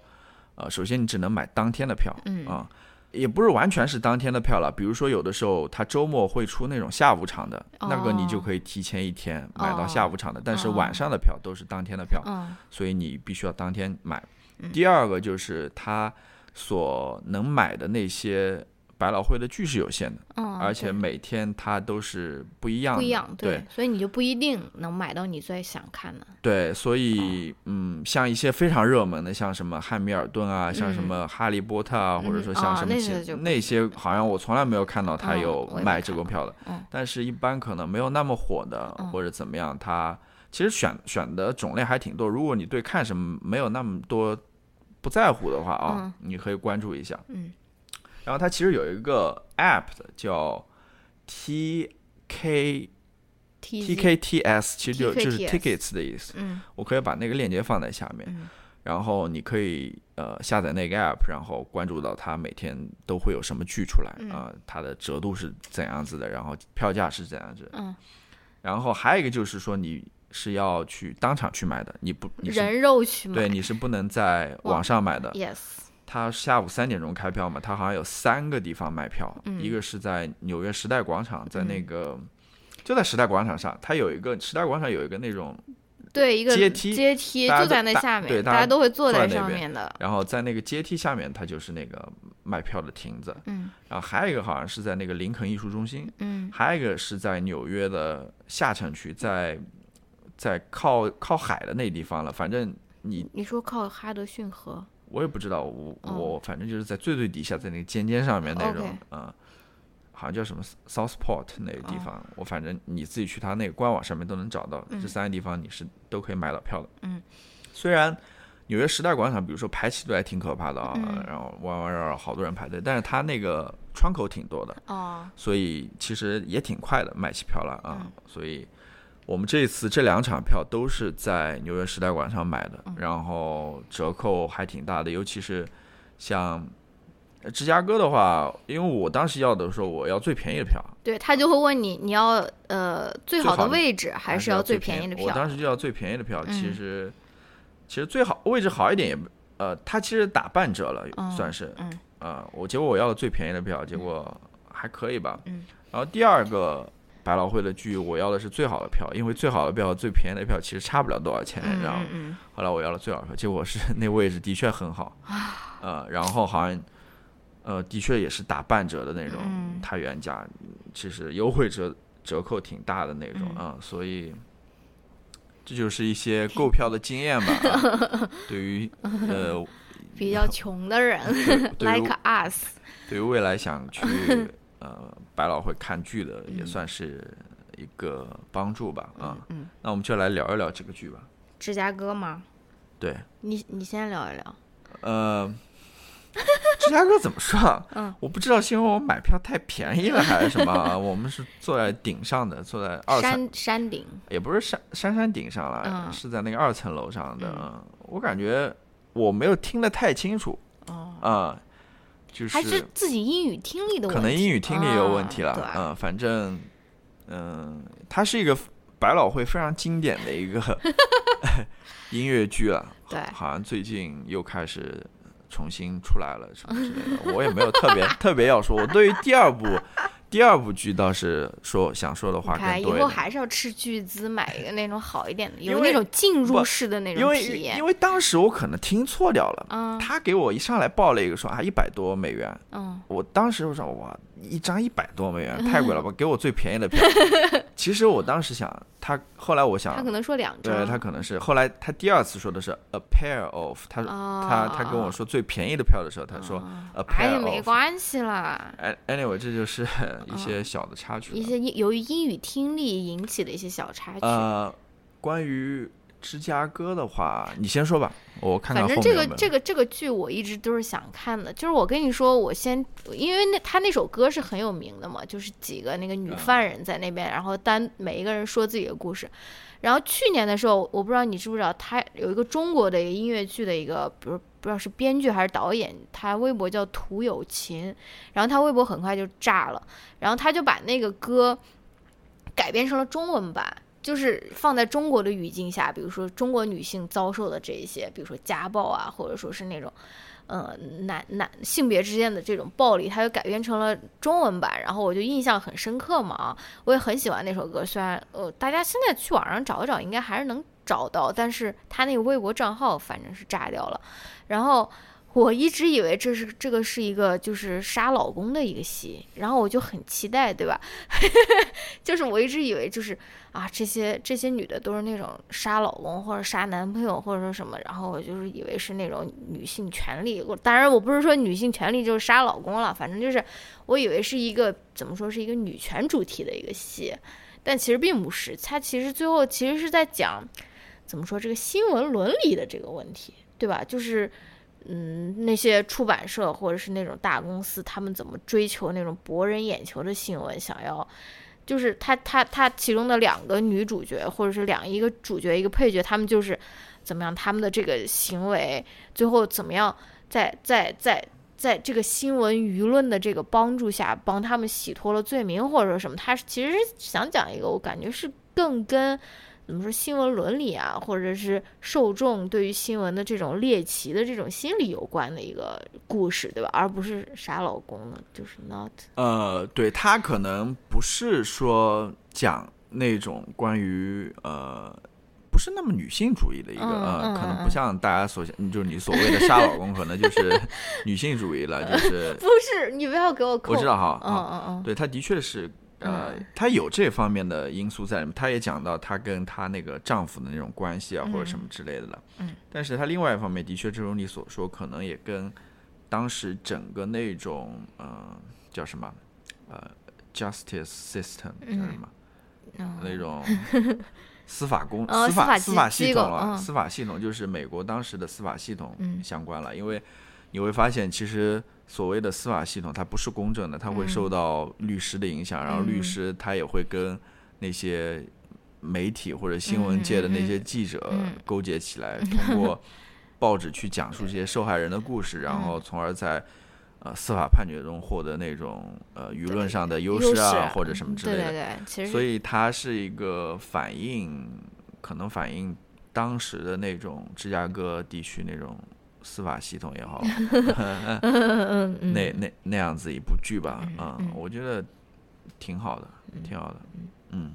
呃，首先你只能买当天的票，嗯啊，也不是完全是当天的票了。比如说有的时候它周末会出那种下午场的，那个你就哦可以提前一天买到哦下午场的，但是哦晚上的票都是当天的票，嗯所以你必须要当天买。嗯第二个就是它所能买的那些百老汇的剧是有限的，嗯，而且每天它都是不一样的，不一样，对所以你就不一定能买到你最想看的。对，所以嗯，像一些非常热门的，像什么汉密尔顿啊，像什嗯么哈利波特啊，或者说像哦什么其、那些那些，好像我从来没有看到他嗯有卖这个票的。嗯但是，一般可能没有那么火的，嗯或者怎么样，他其实选选的种类还挺多。如果你对看什么没有那么多不在乎的话啊，嗯你可以关注一下。嗯然后它其实有一个 app 的叫 T K T K T S，其实就就是 tickets 的意思。嗯。我可以把那个链接放在下面，嗯。然后你可以呃下载那个 app，然后关注到它每天都会有什么剧出来嗯。啊、它的折度是怎样子的，然后票价是怎样子的，嗯，然后还有一个就是说你是要去当场去买的，你不你是人肉去买，对你是不能在网上买的。，yes，它下午三点钟开票嘛，他好像有三个地方卖票，嗯一个是在纽约时代广场，在那个、就在时代广场上，它有一个时代广场有一个那种对，一个阶梯阶梯就在那下面，对大家都会坐在上面的。然后在那个阶梯下面，它就是那个卖票的亭子。嗯然后还有一个好像是在那个林肯艺术中心，嗯还有一个是在纽约的下城区，在在靠靠海的那地方了。反正你你说靠哈德逊河，我也不知道，我哦我反正就是在最最底下，在那个尖尖上面那种啊、好像叫什么 Southport 那个地哦方。我反正你自己去他那个官网上面都能找到，嗯这三个地方你是都可以买到票的。嗯，虽然。纽约时代广场，比如说排起队还挺可怕的啊，嗯然后弯弯绕绕好多人排队，但是他那个窗口挺多的，哦，所以其实也挺快的卖起票了啊。嗯所以我们这一次这两场票都是在纽约时代广场买的，嗯。然后折扣还挺大的，尤其是像呃芝加哥的话，因为我当时要的时候我要最便宜的票，对他就会问你，你要呃最好的的位置还还是要最便便宜的票？我当时就要最便宜的票，嗯。其实其实最好位置好一点也呃，他其实打半折了，嗯算是嗯。啊、我结果我要了最便宜的票，结果还可以吧。嗯。然后第二个百老汇的剧，我要的是最好的票，因为最好的票、最便宜的票其实差不了多少钱，嗯然后嗯嗯后来我要了最好的票，结果是 那位置的确很好，呃，然后好像呃的确也是打半折的那种，嗯。它原价其实优惠折折扣挺大的那种嗯。啊、所以。这就是一些购票的经验吧。啊。对于呃，比较穷的人，like us，对于未来想去呃百老汇看剧的，也嗯算是一个帮助吧。啊，嗯，那我们就来聊一聊这个剧吧。芝加哥吗？对，你你先聊一聊。呃，芝加哥怎么说啊？嗯，我不知道是因为我买票太便宜了还是什么啊。我们是坐在顶上的，坐在二层，山山顶，也不是山山山顶上了，嗯是在那个二层楼上的。我感觉我没有听得太清楚哦，啊、就还是自己英语听力的问题，可能英语听力有问题了。啊嗯，反正嗯，它是一个百老汇非常经典的一个 音乐剧了。对好像最近又开始重新出来了什么之类的。我也没有特别 特别要说，我对于第二部第二部剧倒是说想说的话更多以。后还是要斥巨资买一个那种好一点的，有那种进入式的那种体验因。为当时我可能听错掉了，嗯他给我一上来报了一个说啊一百多美元，嗯，我当时我说哇，一张一百多美元 太贵了吧，给我最便宜的票。其实我当时想，他后来我想他，可能说两张，对他可能是后来他第二次说的是 a pair of，他、哦他他跟我说最便宜的票的时候，他说 a 哎 pair 呀，of。没关系啦。An- Anyway，这就是一些小的插曲了。一些因由于英语听力引起的一些小插曲，呃，关于芝加哥的话，你先说吧，我看看反正这个这个这个剧我一直都是想看的。就是我跟你说，我先因为那他那首歌是很有名的嘛，就是几个那个女犯人在那边，然后单每一个人说自己的故事。然后去年的时候，我不知道你知不知道，他有一个中国的一个音乐剧的一个，比如不知道是编剧还是导演，他微博叫涂有琴，然后他微博很快就炸了，然后他就把那个歌改编成了中文版。就是放在中国的语境下，比如说中国女性遭受的这一些，比如说家暴啊，或者说是那种，呃，男男性别之间的这种暴力，它就改编成了中文版，然后我就印象很深刻嘛啊，我也很喜欢那首歌，虽然呃，大家现在去网上找一找，应该还是能找到，但是他那个微博账号反正是炸掉了，然后。我一直以为这是这个是一个就是杀老公的一个戏，然后我就很期待，对吧？就是我一直以为就是啊，这些这些女的都是那种杀老公或者杀男朋友或者说什么，然后我就是以为是那种女性权利。我当然我不是说女性权利就是杀老公了，反正就是我以为是一个怎么说是一个女权主题的一个戏，但其实并不是。它其实最后其实是在讲怎么说这个新闻伦理的这个问题，对吧？就是。嗯，那些出版社或者是那种大公司，他们怎么追求那种博人眼球的新闻？想要，就是他他他其中的两个女主角，或者是两一个主角一个配角，他们就是怎么样？他们的这个行为最后怎么样？在在在在这个新闻舆论的这个帮助下，帮他们洗脱了罪名，或者说什么？他其实想讲一个，我感觉是更跟。怎么说新闻伦理啊，或者是受众对于新闻的这种猎奇的这种心理有关的一个故事，对吧？而不是傻老公呢，就是 not。呃，对他可能不是说讲那种关于呃，不是那么女性主义的一个呃，可能不像大家所想，就是你所谓的杀老公，可能就是 女性主义了，就是不是你不要给我，我知道哈，嗯嗯嗯，对他的确是。呃，她有这方面的因素在里面，她也讲到她跟她那个丈夫的那种关系啊，或者什么之类的了。嗯，但是她另外一方面的确，正如你所说，可能也跟当时整个那种呃叫什么呃 justice system 叫什么那种 司法公司法司法系统了，司法系统就是美国当时的司法系统相关了，因为你会发现其实。所谓的司法系统，它不是公正的，它会受到律师的影响，然后律师他也会跟那些媒体或者新闻界的那些记者勾结起来，通过报纸去讲述这些受害人的故事，然后从而在呃司法判决中获得那种呃舆论上的优势啊，或者什么之类的。对对对，其实。所以它是一个反映，可能反映当时的那种芝加哥地区那种。司法系统也好，那那那样子一部剧吧，啊，我觉得挺好的，挺好的，嗯。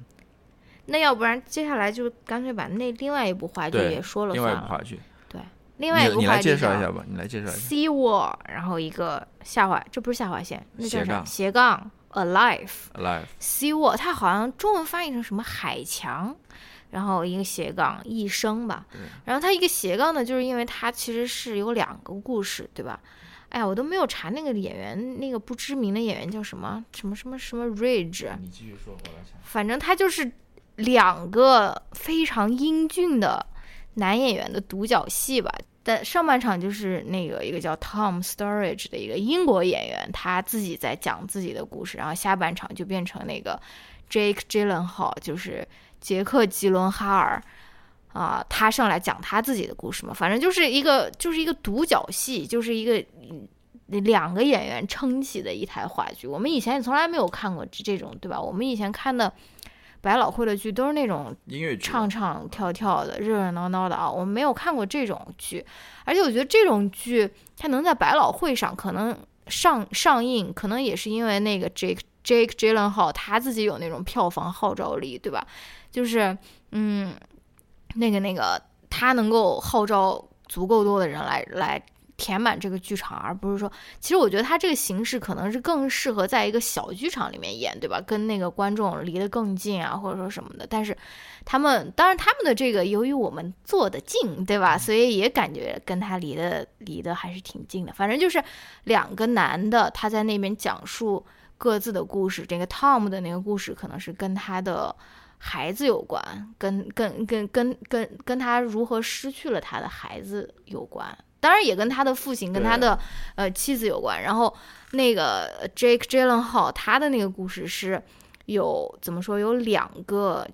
那要不然接下来就干脆把那另外一部话剧也说了算了。另外一部话剧，对，另外一部话剧。你来介绍一下吧，你来介绍一下。Sea Wall，然后一个下划，这不是下划线，那叫啥？斜杠 Alive。Alive。Sea Wall，它好像中文翻译成什么海墙。然后一个斜杠一生吧，然后它一个斜杠呢，就是因为它其实是有两个故事，对吧？哎呀，我都没有查那个演员，那个不知名的演员叫什么什么什么什么 Ridge。你继续说，我来查。反正他就是两个非常英俊的男演员的独角戏吧。但上半场就是那个一个叫 Tom Sturridge 的一个英国演员，他自己在讲自己的故事，然后下半场就变成那个 Jake Gyllenhaal，就是。杰克·吉伦哈尔，啊，他上来讲他自己的故事嘛，反正就是一个就是一个独角戏，就是一个两个演员撑起的一台话剧。我们以前也从来没有看过这种，对吧？我们以前看的百老汇的剧都是那种音乐唱唱跳跳的、热热闹闹的啊，我们没有看过这种剧。而且我觉得这种剧它能在百老汇上可能上上映，可能也是因为那个 Jake Jake Gyllenhaal 他自己有那种票房号召力，对吧？就是，嗯，那个那个，他能够号召足够多的人来来填满这个剧场，而不是说，其实我觉得他这个形式可能是更适合在一个小剧场里面演，对吧？跟那个观众离得更近啊，或者说什么的。但是他们，当然他们的这个，由于我们坐得近，对吧？所以也感觉跟他离得离得还是挺近的。反正就是两个男的，他在那边讲述各自的故事。这个 Tom 的那个故事，可能是跟他的。孩子有关，跟跟跟跟跟跟他如何失去了他的孩子有关，当然也跟他的父亲跟他的呃妻子有关。然后那个 Jake Gyllenhaal 他的那个故事是有怎么说有两个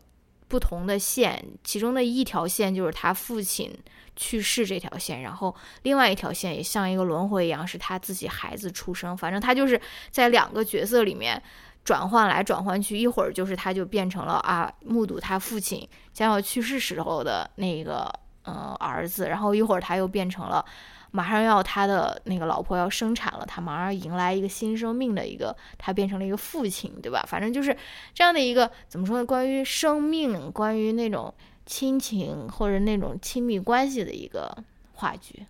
不同的线，其中的一条线就是他父亲去世这条线，然后另外一条线也像一个轮回一样，是他自己孩子出生。反正他就是在两个角色里面。转换来转换去，一会儿就是他就变成了啊，目睹他父亲将要去世时候的那个呃儿子，然后一会儿他又变成了马上要他的那个老婆要生产了，他马上迎来一个新生命的一个，他变成了一个父亲，对吧？反正就是这样的一个怎么说呢？关于生命，关于那种亲情或者那种亲密关系的一个话剧。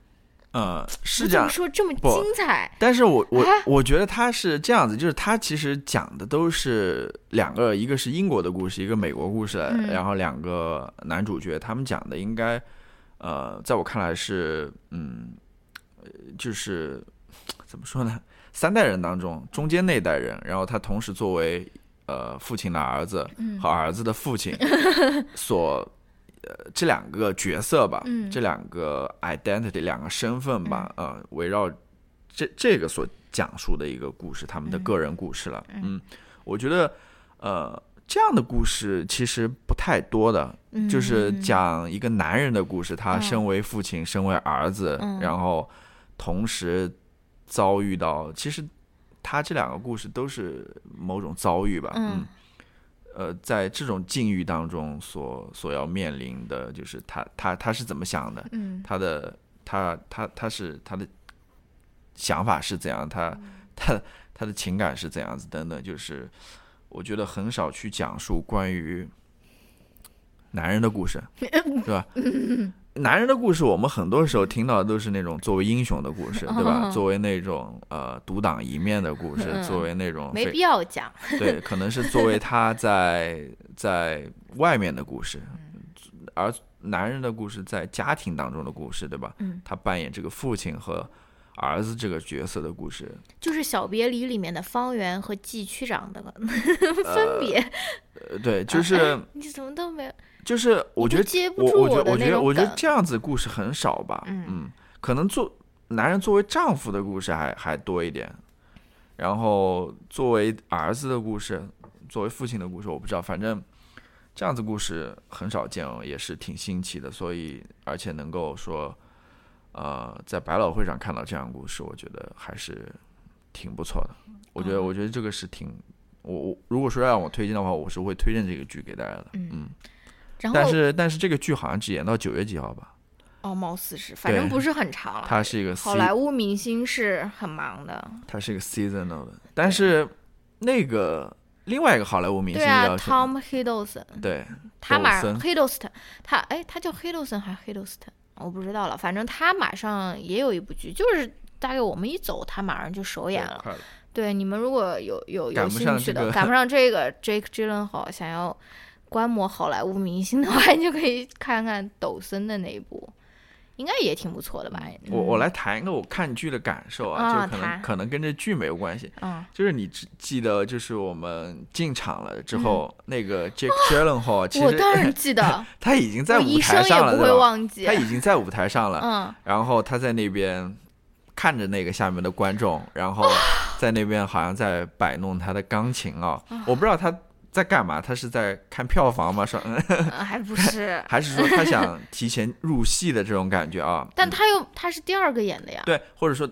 呃，是这样。说这么精彩，但是我我我觉得他是这样子，就是他其实讲的都是两个，一个是英国的故事，一个美国故事，然后两个男主角他们讲的应该，呃，在我看来是，嗯，就是 怎么说呢，三代人当中中间那代人，然后他同时作为呃父亲的儿子和儿子的父亲 所。呃，这两个角色吧，这两个 identity，两个身份吧，呃，围绕这这个所讲述的一个故事，他们的个人故事了。嗯，我觉得，呃，这样的故事其实不太多的，就是讲一个男人的故事，他身为父亲，身为儿子，然后同时遭遇到，其实他这两个故事都是某种遭遇吧。嗯。呃，在这种境遇当中，所所要面临的就是他他他是怎么想的？嗯，他的他他他是他的想法是怎样？他他他的情感是怎样子？等等，就是我觉得很少去讲述关于男人的故事，是吧？男人的故事，我们很多时候听到的都是那种作为英雄的故事，对吧？作为那种呃独当一面的故事，作为那种没必要讲。对，可能是作为他在在外面的故事，而男人的故事在家庭当中的故事，对吧？嗯，他扮演这个父亲和儿子这个角色的故事，就是《小别离》里面的方圆和季区长的分别。呃，对，就是你怎么都没有。就是我觉得，我我觉得，我觉得，我觉得这样子故事很少吧。嗯，可能做男人作为丈夫的故事还还多一点，然后作为儿子的故事，作为父亲的故事，我不知道，反正这样子故事很少见哦，也是挺新奇的。所以，而且能够说，呃，在百老汇上看到这样故事，我觉得还是挺不错的。我觉得，我觉得这个是挺我我如果说让我推荐的话，我是会推荐这个剧给大家的。嗯。但是但是这个剧好像只演到九月几号吧？哦，貌似是，反正不是很长了。它是一个好莱坞明星是很忙的。它是一个 seasonal 的，但是那个另外一个好莱坞明星叫 Tom Hiddleston，对，他马上 Hiddleston，他哎，他叫 Hiddleston 还是 Hiddleston？我不知道了。反正他马上也有一部剧，就是大概我们一走，他马上就首演了。对，你们如果有有有兴趣的，赶不上这个 Jake Gyllenhaal 想要。观摩好莱坞明星的话，你就可以看看抖森的那一部，应该也挺不错的吧？我我来谈一个我看剧的感受啊，就可能可能跟这剧没有关系。嗯，就是你记记得，就是我们进场了之后，那个 Jake Gyllenhaal，其实我当然记得，他已经在舞台上了，不会忘记。他已经在舞台上了，嗯，然后他在那边看着那个下面的观众，然后 在那边好像在摆弄他的钢琴啊，我不知道他。在干嘛？他是在看票房吗？说，还不是？还是说他想提前入戏的这种感觉啊？但他又他是第二个演的呀？对，或者说。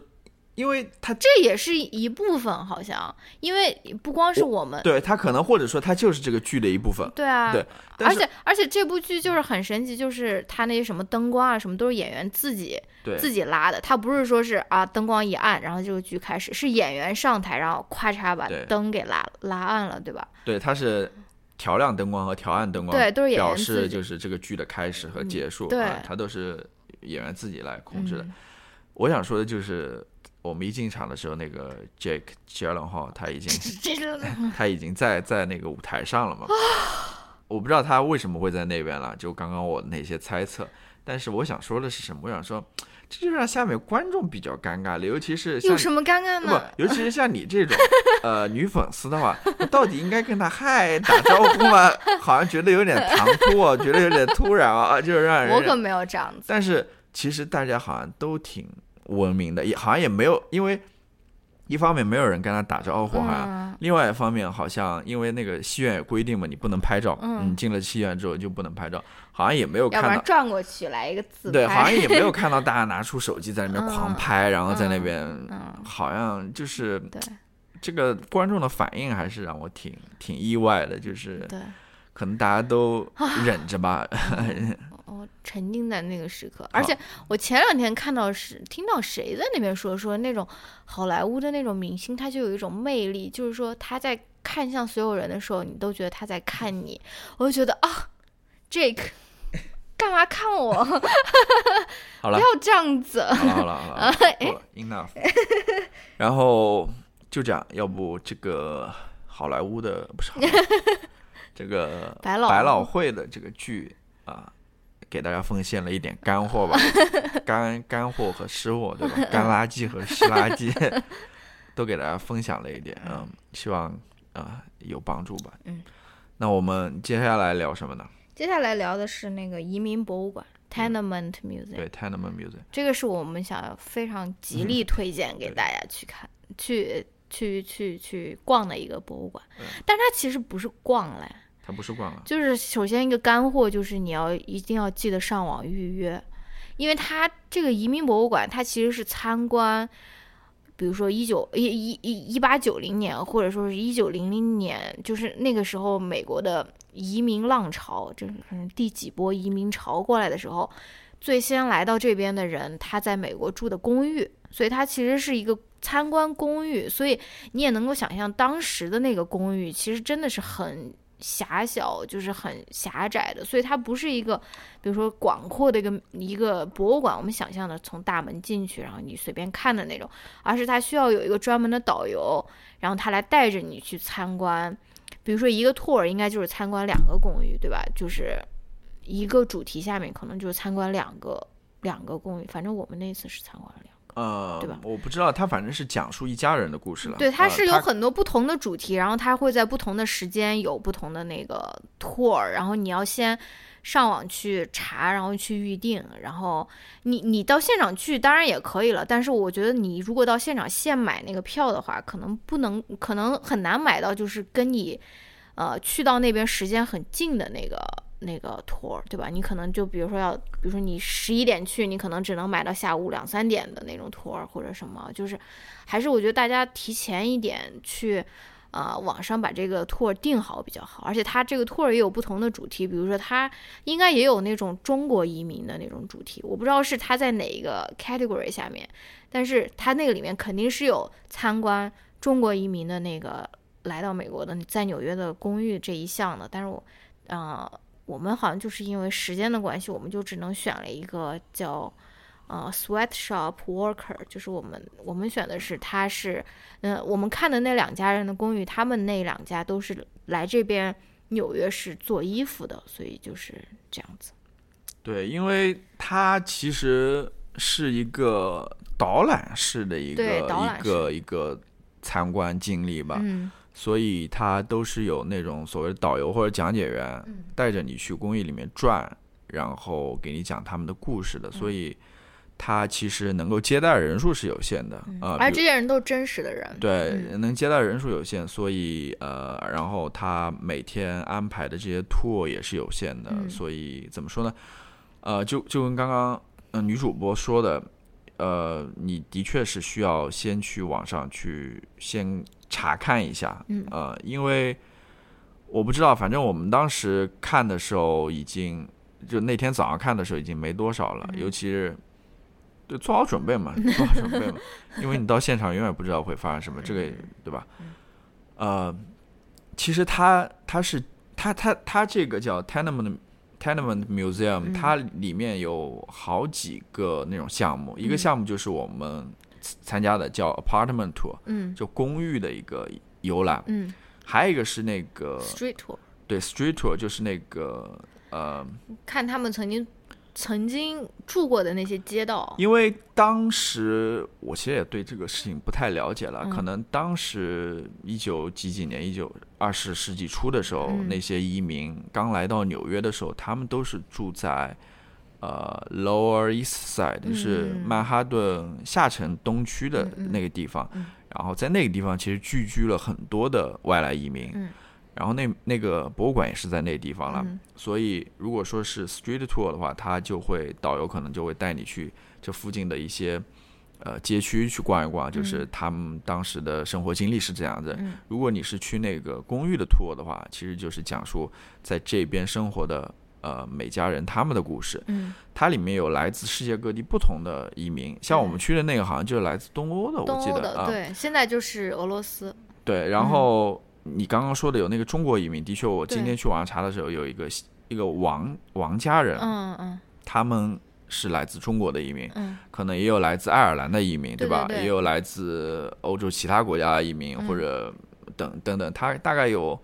因为他这也是一部分，好像，因为不光是我们，对他可能或者说他就是这个剧的一部分，对啊，对，而且而且这部剧就是很神奇，就是他那些什么灯光啊什么都是演员自己自己拉的，他不是说是啊灯光一暗，然后这个剧开始，是演员上台，然后咔嚓把灯给拉拉暗了，对吧？对，他是调亮灯光和调暗灯光，对，都是演员表示就是这个剧的开始和结束，对，他都是演员自己来控制的。我想说的就是。我们一进场的时候，那个 Jake Gyllenhaal 他已经 他已经在在那个舞台上了嘛？我不知道他为什么会在那边了。就刚刚我那些猜测，但是我想说的是什么？我想说，这就让下面观众比较尴尬了，尤其是像有什么尴尬不呢？，尤其是像你这种 呃女粉丝的话，我到底应该跟她嗨打招呼吗？好像觉得有点唐突哦，觉得有点突然啊，就是让人我可没有这样子。但是其实大家好像都挺文明的，也好像也没有，因为一方面没有人跟他打招呼，好像。嗯另外一方面，好像因为那个戏院有规定嘛，你不能拍照，嗯你进了戏院之后就不能拍照，好像也没有看到，转过去来一个自对，好像。也没有看到大家拿出手机在那边 狂拍，然后在那边，嗯，好像就是对这个观众的反应还是让我挺挺意外的，就是对，可能大家都忍着吧，我沉浸在那个时刻，而且我前两天看到是听到谁在那边说说那种好莱坞的那种明星，他就有一种魅力，就是说他在看向所有人的时候，你都觉得他在看你，我就觉得啊，Jake，干嘛看我？好了。不要，这样子。好了，好了，好了，，enough。然后就这样，要不这个好莱坞的不是好 这个百老百老汇的这个剧啊，给大家奉献了一点干货吧，干干货和湿货，对吧？干垃圾和湿垃圾 都给大家分享了一点，嗯，希望啊、有帮助吧。嗯，那我们接下来聊什么呢？接下来聊的是那个移民博物馆 （Tenement Museum）。对，Tenement Museum，。这个是我们想要非常极力推荐给大家去看、去去去去逛的一个博物馆嗯，但它其实不是逛嘞，它不是逛了，就是首先一个干货就是你要一定要记得上网预约，因为它这个移民博物馆它其实是参观。比如说一九一一一一八九零年，或者说是一九零零年，就是那个时候美国的移民浪潮，这是第几波移民潮过来的时候，最先来到这边的人，他在美国住的公寓，所以它其实是一个参观公寓，所以你也能够想象当时的那个公寓其实真的是很狭小，就是很狭窄的，所以它不是一个，比如说广阔的一个一个博物馆，我们想象的从大门进去，然后你随便看的那种，而是它需要有一个专门的导游，然后他来带着你去参观。比如说一个 tour 应该就是参观两个公寓，对吧？就是一个主题下面可能就是参观两个两个公寓，反正我们那次是参观了。呃，对吧我不知道，他反正是讲述一家人的故事了。对，它呃是有很多不同的主题，然后它会在不同的时间有不同的那个 tour，然后你要先上网去查，然后去预定，然后你你到现场去当然也可以了，但是我觉得你如果到现场现买那个票的话，可能不能，可能很难买到就是跟你呃去到那边时间很近的那个。那个 tour 对吧？你可能就比如说要，比如说你十一点去，你可能只能买到下午两三点的那种 tour 或者什么，就是还是我觉得大家提前一点去，呃，网上把这个 tour 定好比较好。而且它这个 tour 也有不同的主题，比如说它应该也有那种中国移民的那种主题，我不知道是它在哪一个 category 下面，但是它那个里面肯定是有参观中国移民的那个来到美国的在纽约的公寓这一项的。但是我，呃，我们好像就是因为时间的关系，我们就只能选了一个叫。呃，sweatshop worker，就是我们我们选的是，他是，嗯、我们看的那两家人的公寓，他们那两家都是来这边纽约市做衣服的，所以就是这样子。对，因为它其实是一个导览式的一个一个一个参观经历吧，嗯所以它都是有那种所谓的导游或者讲解员嗯带着你去公寓里面转，然后给你讲他们的故事嗯的，所以他其实能够接待的人数是有限的啊、而这些人都是真实的人。对，嗯能接待人数有限，所以呃，然后他每天安排的这些 tour 也是有限的，嗯所以怎么说呢？呃，就就跟刚刚呃女主播说的，呃，你的确是需要先去网上去先查看一下，嗯呃，因为我不知道，反正我们当时看的时候已经，就那天早上看的时候已经没多少了，嗯尤其是。对，做好准备嘛，做好准备嘛，因为你到现场永远不知道会发生什么，这个对吧？呃，其实它它是它它它这个叫 tenement tenement museum，、嗯它里面有好几个那种项目，一个嗯项目就是我们参加的叫 apartment tour，嗯。就公寓的一个游览，嗯。还有一个是那个，street tour，对 street tour，就是那个呃看他们曾经曾经住过的那些街道。因为当时我其实也对这个事情不太了解了，嗯。可能当时一九几几年，一九二十世纪初的时候，嗯。那些移民刚来到纽约的时候，他们都是住在呃 Lower East Side，就是嗯曼哈顿下城东区的那个地方。嗯然后在那个地方其实聚居了很多的外来移民。嗯然后那那个博物馆也是在那个地方了，嗯所以如果说是 street tour 的话，他就会导游可能就会带你去这附近的一些呃街区去逛一逛，就是嗯他们当时的生活经历是这样子。嗯如果你是去那个公寓的 tour 的话，其实就是讲述在这边生活的呃美家人他们的故事。嗯，它里面有来自世界各地不同的移民，像我们去的那个好像就是来自东欧的，我记得啊。对，现在就是俄罗斯。对，然后你刚刚说的有那个中国移民，的确，我今天去网上查的时候，有一个一个王王家人，嗯嗯他们是来自中国的移民，嗯可能也有来自爱尔兰的移民，对吧？对对也有来自欧洲其他国家的移民，嗯或者等等等，他大概有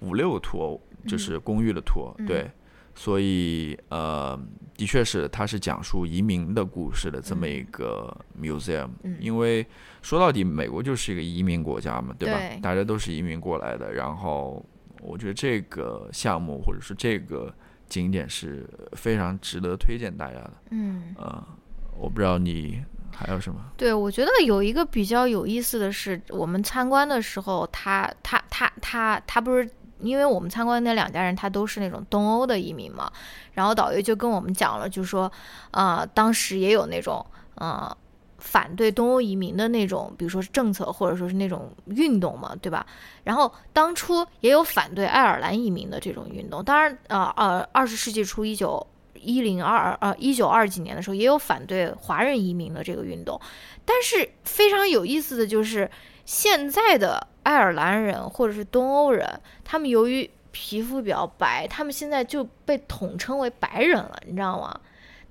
五六个托，就是公寓的托，嗯对。所以，呃，的确是，它是讲述移民的故事的这么一个 museum，、嗯因为说到底，美国就是一个移民国家嘛，对吧？对大家都是移民过来的。然后，我觉得这个项目或者是这个景点是非常值得推荐大家的。嗯，呃，我不知道你还有什么？对，我觉得有一个比较有意思的是，我们参观的时候，他他他他他不是。因为我们参观的那两家人，他都是那种东欧的移民嘛，然后导游就跟我们讲了，就说，呃，当时也有那种，呃，反对东欧移民的那种，比如说是政策或者说是那种运动嘛，对吧？然后当初也有反对爱尔兰移民的这种运动，当然，呃呃，二十世纪初一九一零二呃一九二几年的时候，也有反对华人移民的这个运动。但是非常有意思的就是，现在的爱尔兰人或者是东欧人，他们由于皮肤比较白，他们现在就被统称为白人了，你知道吗？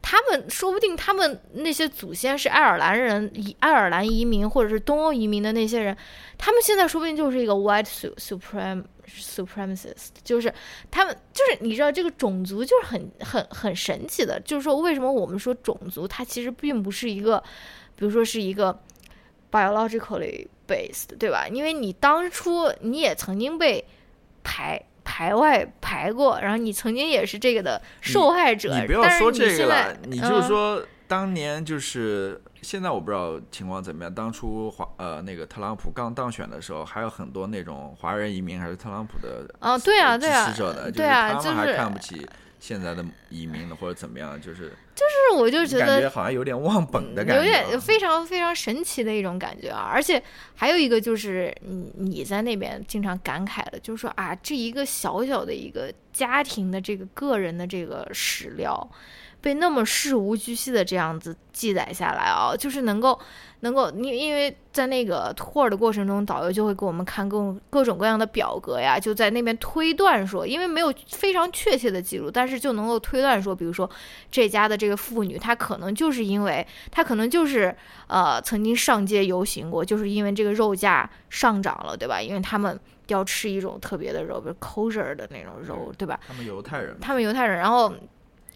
他们说不定他们那些祖先是爱尔兰人、移爱尔兰移民或者是东欧移民的那些人，他们现在说不定就是一个 white su supreme supremacist，就是他们就是你知道这个种族就是很很很神奇的，就是说为什么我们说种族它其实并不是一个，比如说是一个 biologically based，对吧？因为你当初你也曾经被排。排外排过，然后你曾经也是这个的受害者。你不要说这个了，你就嗯说当年就是现在我不知道情况怎么样。当初华呃那个特朗普刚当选的时候，还有很多那种华人移民还是特朗普的啊对啊呃对啊支持者的，对啊就是他们还看不起现在的移民了或者怎么样，就是就是我就觉得感觉好像有点忘本的感觉有啊，点非常非常神奇的一种感觉啊！而且还有一个就是，你你在那边经常感慨的，就是说啊，这一个小小的一个家庭的这个个人的这个史料，被那么事无巨细的这样子记载下来啊，就是能够能够，因因为在那个 tour 的过程中，导游就会给我们看各种各种各样的表格呀，就在那边推断说，因为没有非常确切的记录，但是就能够推断说，比如说这家的这个妇女，她可能就是因为她可能就是呃曾经上街游行过，就是因为这个肉价上涨了，对吧？因为他们要吃一种特别的肉，比如 kosher 的那种肉，对吧？他们犹太人嘛，他们犹太人，然后。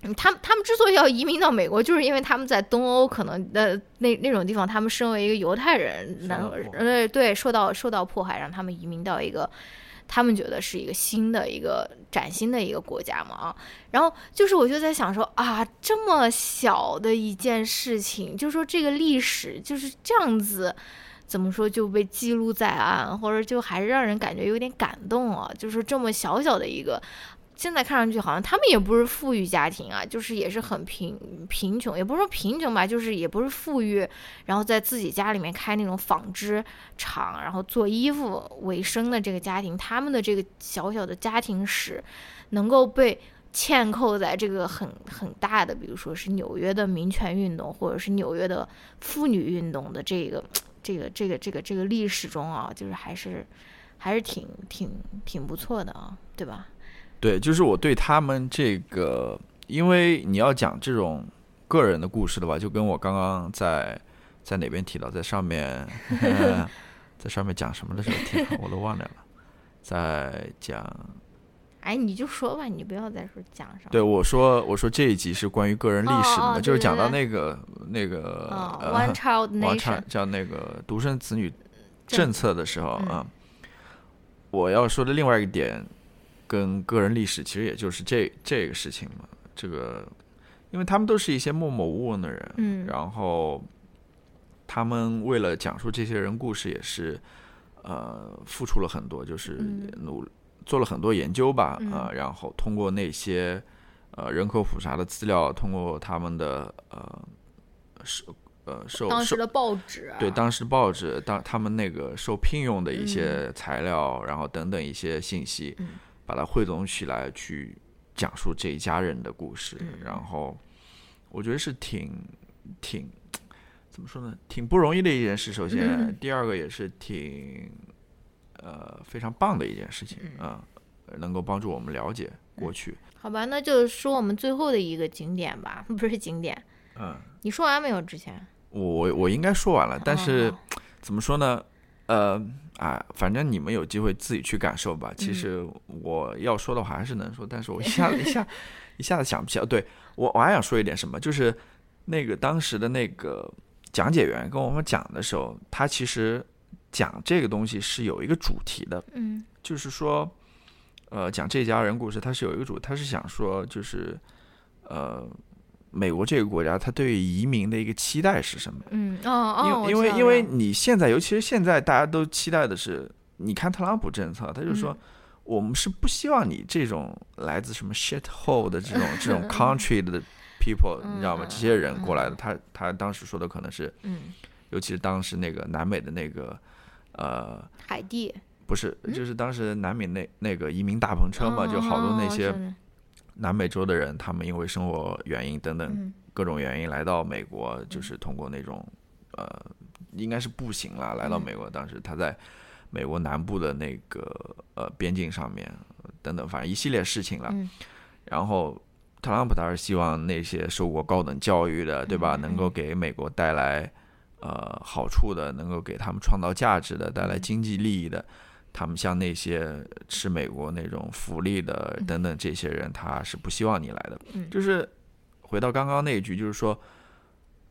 嗯他们他们之所以要移民到美国，就是因为他们在东欧可能呃那那种地方，他们身为一个犹太人，能呃对受到受到迫害，让他们移民到一个他们觉得是一个新的一个崭新的一个国家嘛啊。然后就是我就在想说啊，这么小的一件事情，就说这个历史就是这样子。怎么说就被记录在案，或者就还是让人感觉有点感动啊！就是这么小小的一个，现在看上去好像他们也不是富裕家庭啊，就是也是很贫贫穷，也不是说贫穷吧，就是也不是富裕，然后在自己家里面开那种纺织厂，然后做衣服为生的这个家庭，他们的这个小小的家庭史能够被嵌扣在这个很很大的，比如说是纽约的民权运动，或者是纽约的妇女运动的这个这个这个这个这个历史中啊，就是还是还是挺挺挺不错的啊，对吧？对，就是我对他们这个，因为你要讲这种个人的故事的话，就跟我刚刚在在哪边提到，在上面、在上面讲什么的时候提到，我都忘掉了，在讲哎，你就说吧，你不要再说讲什么。对，我说我说这一集是关于个人历史的嘛，哦哦就是讲到那个那个哦呃，One Child One Nation Child 叫那个独生子女政政策的时候嗯。啊，我要说的另外一个点跟个人历史其实也就是这这个事情嘛，这个因为他们都是一些默默无闻的人，嗯然后他们为了讲述这些人故事，也是呃付出了很多，就是嗯努做了很多研究吧，嗯啊、然后通过那些呃人口普查的资料，通过他们的呃受呃受受当时的报纸啊，对当时报纸当他们那个受聘用的一嗯些材料，然后等等一些信息，嗯把它汇总起来去讲述这一家人的故事，嗯然后我觉得是挺挺怎么说呢，挺不容易的一件事。首先，嗯第二个也是挺呃非常棒的一件事情嗯啊、能够帮助我们了解过去。好吧，那就说我们最后的一个景点吧，不是景点，嗯，你说完没有？之前，我我我应该说完了，但是。哦怎么说呢？呃，啊，反正你们有机会自己去感受吧。其实我要说的话还是能说，但是我一下 一下一下子想不起来。对我我还想说一点什么，就是那个当时的那个讲解员跟我们讲的时候，他其实讲这个东西是有一个主题的，嗯就是说，呃，讲这家人故事，他是有一个主，他是想说，就是呃，美国这个国家，他对于移民的一个期待是什么？嗯哦哦，因为因为因为你现在，尤其是现在，大家都期待的是，你看特朗普政策，他就说、嗯。我们是不希望你这种来自什么 shit hole 的这种 这种 country 的 people，你知道吗？嗯这些人过来的，他他当时说的可能是，嗯。尤其是当时那个南美的那个呃，海地。不是，就是当时南美那那个移民大篷车嘛，就好多那些南美洲的人，他们因为生活原因等等嗯各种原因来到美国，就是通过那种呃，应该是步行啦，来到嗯美国。当时他在美国南部的那个呃边境上面等等，反正一系列事情了。嗯然后特朗普他是希望那些受过高等教育的，对吧，嗯能够给美国带来呃好处的，能够给他们创造价值的，带来嗯经济利益的。他们像那些吃美国那种福利的等等这些人，他是不希望你来的。嗯。就是回到刚刚那一句，就是说，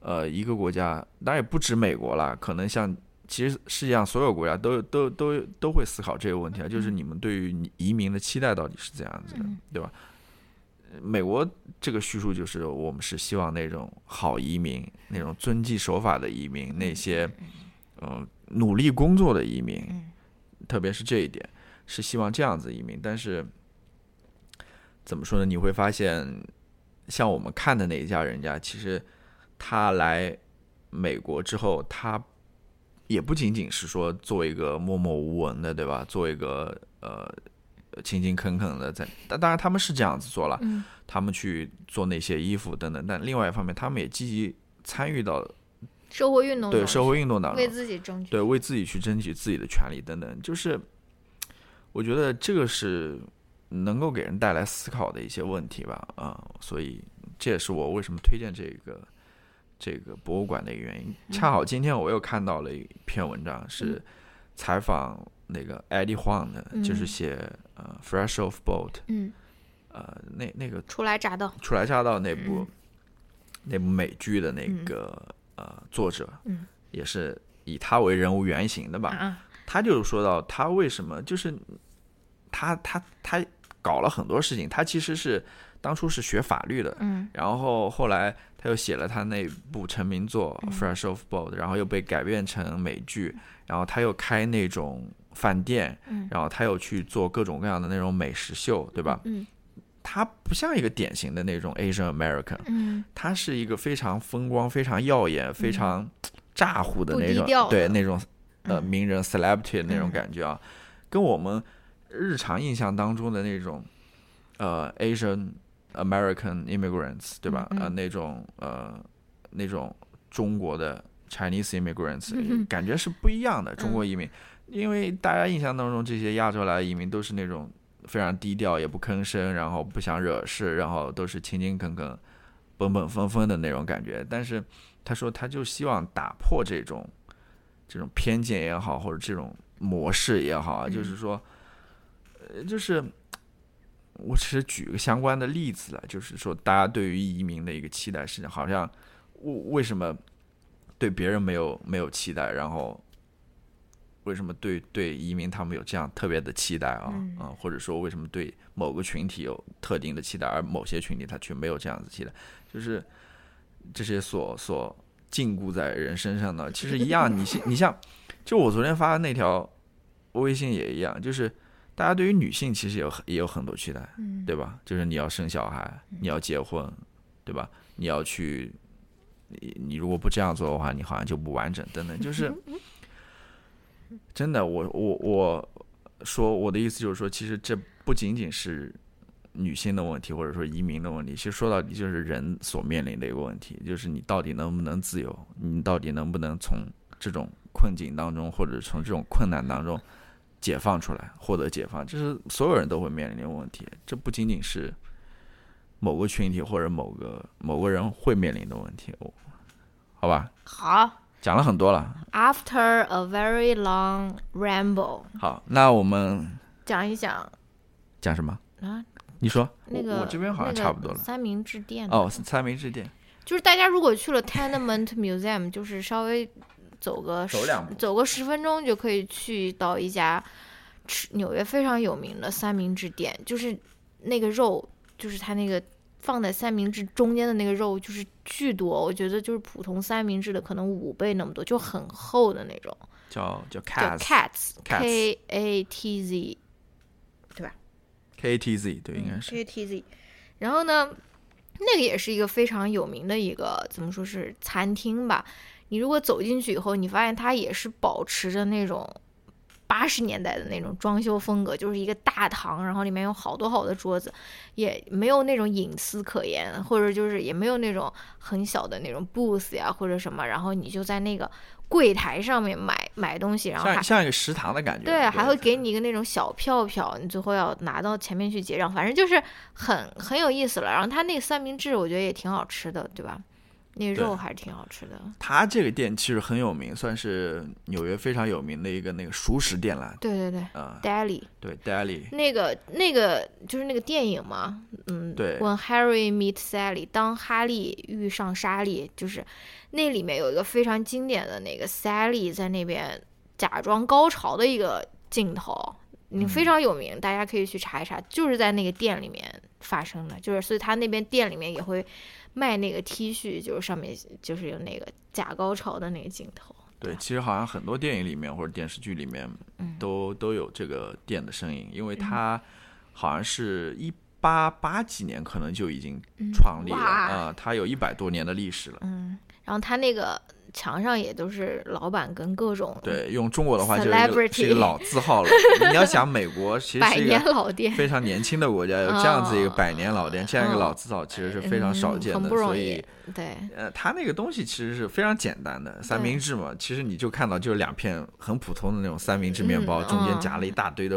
呃，一个国家，当然也不止美国啦，可能像其实世界上所有国家都都都都会思考这个问题啊，就是你们对于移民的期待到底是怎样子的，嗯。对吧？呃美国这个叙述就是我们是希望那种好移民，那种遵纪守法的移民，那些嗯、呃努力工作的移民，嗯特别是这一点是希望这样子移民，但是怎么说呢？你会发现，像我们看的那一家人家，其实他来美国之后，他也不仅仅是说做一个默默无闻的，对吧？做一个呃勤勤恳恳的在，但当然他们是这样子做了，嗯他们去做那些衣服等等，但另外一方面，他们也积极参与到社会运动中对社会运动当中为，自己争取，对，为自己去争取自己的权利等等，就是我觉得这个是能够给人带来思考的一些问题吧，啊、所以这也是我为什么推荐这个这个博物馆的一个原因。恰好今天我又看到了一篇文章，是采访那个 Eddie Huang 的，就是嗯。写呃《Fresh Off Boat》嗯，呃那那个初来乍到，初来乍到那部、嗯。那部美剧的那嗯。个、呃作者，嗯。也是以他为人物原型的吧。啊，他就说到他为什么就是他他他搞了很多事情，他其实是当初是学法律的，嗯。然后后来他又写了他那部成名作嗯《Fresh Off Boat》，然后又被改编成美剧，然后他又开那种饭店，嗯。然后他又去做各种各样的那种美食秀，对吧？嗯他不像一个典型的那种 Asian American，嗯。他是一个非常风光、非常耀眼、非常咋呼的那种，对那种呃嗯名人 celebrity 的那种嗯。感觉啊，跟我们日常印象当中的那种呃 Asian American immigrants 对吧？呃那种呃那种中国的 Chinese immigrants 嗯感觉是不一样的。中嗯。国移民，因为大家印象当中这些亚洲来的移民都是那种非常低调，也不吭声，然后不想惹事，然后都是勤勤恳恳、本本分分的那种感觉。但是他说，他就希望打破这种这种偏见也好，或者这种模式也好就是说，呃，就是我只是举个相关的例子了，就是说大家对于移民的一个期待是，好像为为什么对别人没有没有期待，然后为什么对对移民他们有这样特别的期待啊？嗯，或者说为什么对某个群体有特定的期待，而某些群体他却没有这样子期待？就是这些所所禁锢在人身上的，其实一样。你像你像，就我昨天发的那条微信也一样，就是大家对于女性其实有也有很多期待，对吧？就是你要生小孩，你要结婚，对吧？你要去，你你如果不这样做的话，你好像就不完整，等等。就是 真的，我我我说我的意思就是说，其实这不仅仅是。女性的问题，或者说移民的问题，其实说到底就是人所面临的一个问题，就是你到底能不能自由，你到底能不能从这种困境当中，或者从这种困难当中解放出来，获得解放，这是所有人都会面临的问题。这不仅仅是某个群体或者某个某个人会面临的问题，好吧？好，讲了很多了。After a very long ramble，好，那我们讲一讲，讲什么？啊？你说。那个我这边好像差不多了。三明治店。哦，三明治店。就是大家如果去了 Tenement Museum，就是稍微走个走两步，走个十分钟就可以去到一家吃纽约非常有名的三明治店，就是那个肉，就是它那个放在三明治中间的那个肉就是巨多，我觉得就是普通三明治的可能五倍那么多，就很厚的那种。叫叫 Cats，K A T Z。K T Z 对，应该是 K T Z。然后呢，那个也是一个非常有名的一个怎么说是餐厅吧？你如果走进去以后，你发现它也是保持着那种八十年代的那种装修风格，就是一个大堂，然后里面有好多好多桌子，也没有那种隐私可言，或者就是也没有那种很小的那种 booth 呀或者什么，然后你就在那个。柜台上面买买东西，然后像像一个食堂的感觉。对，还会给你一个那种小票票，你最后要拿到前面去结账，反正就是很很有意思了。然后他那个三明治，我觉得也挺好吃的，对吧？那个肉还是挺好吃的。他这个店其实很有名，算是纽约非常有名的一个那个熟食店了。对对对，啊，Daily。对，Daily。那个那个就是那个电影嘛，嗯，对。When Harry meets Sally，当哈利遇上莎莉，就是那里面有一个非常经典的那个 Sally 在那边假装高潮的一个镜头，你非常有名，大家可以去查一查，就是在那个店里面发生的，就是所以他那边店里面也会。卖那个 T 恤，就是上面就是有那个假高潮的那个镜头。对，其实好像很多电影里面或者电视剧里面，都都有这个店的身影，因为它好像是一八八几年可能就已经创立了啊，它有一百多年的历史了。嗯，然后它那个。墙上也都是老板跟各种对，用中国的话就是一个老字号了。你要想美国其实是一个非常年轻的国家，有这样子一个百年老店，这样一个老字号其实是非常少见的。所以对，呃，它那个东西其实是非常简单的三明治嘛，其实你就看到就是两片很普通的那种三明治面包，中间夹了一大堆的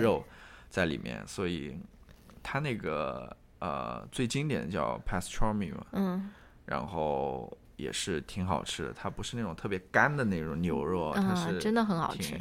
肉在里面，所以它那个呃最经典的叫 pastrami 嘛，嗯，然后。也是挺好吃的，它不是那种特别干的那种牛肉，它是真的很好吃，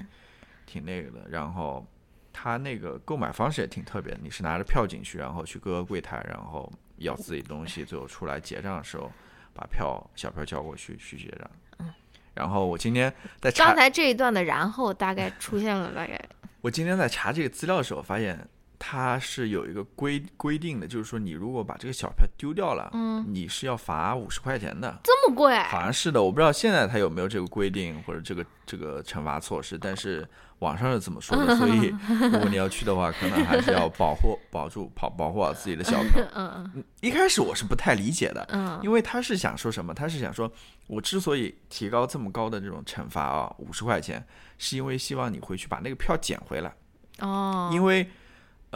挺那个的。然后它那个购买方式也挺特别，你是拿着票进去，然后去各个柜台，然后要自己东西，最后出来结账的时候把票小票交过去去结账。嗯。然后我今天在刚才这一段的然后大概出现了大概。我今天在查这个资料的时候发现。它是有一个规规定的，就是说你如果把这个小票丢掉了，嗯，你是要罚五十块钱的。这么贵？好像是的，我不知道现在它有没有这个规定或者这个这个惩罚措施，但是网上是这么说的。所以 如果你要去的话，可能还是要保护保住保保护好自己的小票。嗯嗯。一开始我是不太理解的，嗯，因为他是想说什么？他是想说，我之所以提高这么高的这种惩罚啊，五十块钱，是因为希望你回去把那个票捡回来。哦。因为，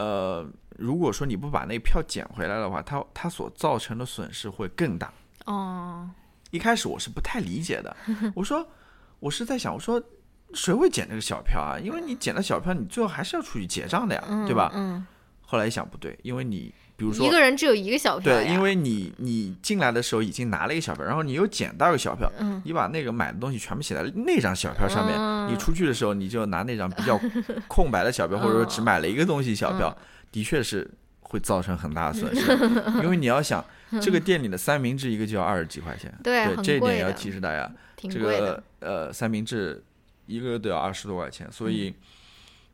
呃。如果说你不把那票捡回来的话，它它所造成的损失会更大。哦，一开始我是不太理解的。我说，我是在想，我说谁会捡这个小票啊？因为你捡了小票，你最后还是要出去结账的呀，对吧？嗯。后来一想，不对，因为你比如说一个人只有一个小票，对，因为你你进来的时候已经拿了一个小票，然后你又捡到一个小票，嗯，你把那个买的东西全部写在那张小票上面，你出去的时候你就拿那张比较 空白的小票，或者说只买了一个东西小票。的确是会造成很大的损失，因为你要想，这个店里的三明治一个就要二十几块钱，对，这一点也要提示大家，这个呃三明治一个都要二十多块钱，所以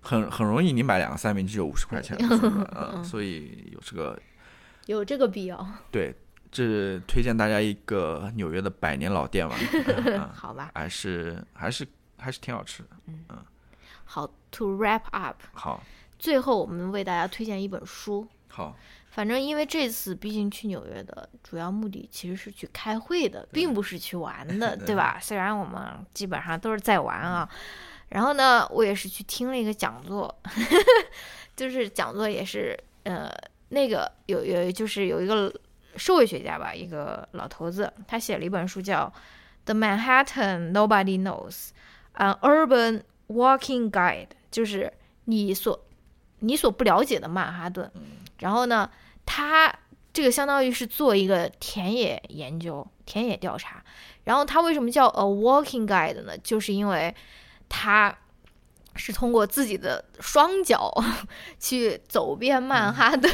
很很容易你买两个三明治就五十块钱，嗯，所以有这个有这个必要，对。这推荐大家一个纽约的百年老店吧，好吧，还是还是还是挺好吃的，嗯嗯。好，To wrap up，好，最后我们为大家推荐一本书。好，反正因为这次毕竟去纽约的主要目的其实是去开会的，并不是去玩的，对吧？虽然我们基本上都是在玩啊。然后呢，我也是去听了一个讲座，就是讲座也是呃那个有有就是有一个。社会学家吧，一个老头子，他写了一本书叫《The Manhattan Nobody Knows: An Urban Walking Guide》，就是你所你所不了解的曼哈顿。然后呢，他这个相当于是做一个田野研究、田野调查。然后他为什么叫 A Walking Guide 呢？就是因为他。是通过自己的双脚 去走遍曼哈顿，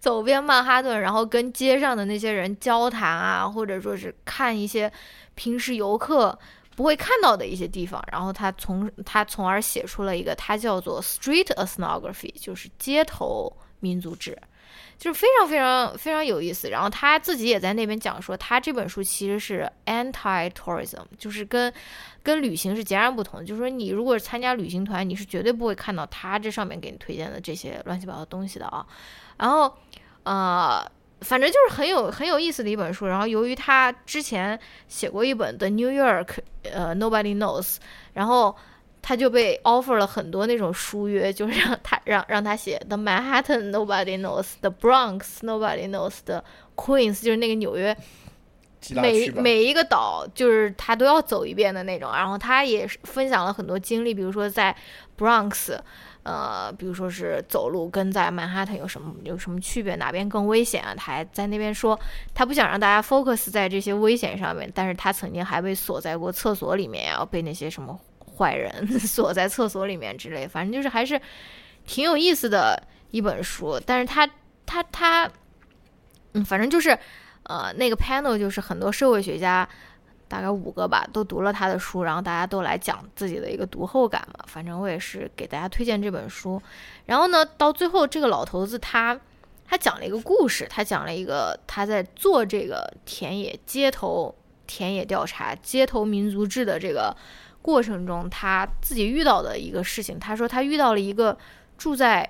走遍曼哈顿，然后跟街上的那些人交谈啊，或者说是看一些平时游客不会看到的一些地方，然后他从他从而写出了一个，他叫做 Street Ethnography，就是街头民族志。就是非常非常非常有意思，然后他自己也在那边讲说，他这本书其实是 anti tourism，就是跟跟旅行是截然不同的。就是说，你如果参加旅行团，你是绝对不会看到他这上面给你推荐的这些乱七八糟东西的啊。然后，呃，反正就是很有很有意思的一本书。然后，由于他之前写过一本 The New York，呃，Nobody Knows，然后。他就被 offer 了很多那种书约，就是让他让让他写 The Manhattan Nobody Knows，The Bronx Nobody Knows，The Queens 就是那个纽约每每一个岛就是他都要走一遍的那种。然后他也分享了很多经历，比如说在 Bronx，呃，比如说是走路跟在曼哈顿有什么有什么区别，哪边更危险啊？他还在那边说他不想让大家 focus 在这些危险上面，但是他曾经还被锁在过厕所里面呀，被那些什么。坏人 锁在厕所里面之类，反正就是还是挺有意思的一本书。但是他他他，嗯，反正就是呃，那个 panel 就是很多社会学家，大概五个吧，都读了他的书，然后大家都来讲自己的一个读后感嘛。反正我也是给大家推荐这本书。然后呢，到最后这个老头子他他讲了一个故事，他讲了一个他在做这个田野街头田野调查、街头民族志的这个。过程中，他自己遇到的一个事情，他说他遇到了一个住在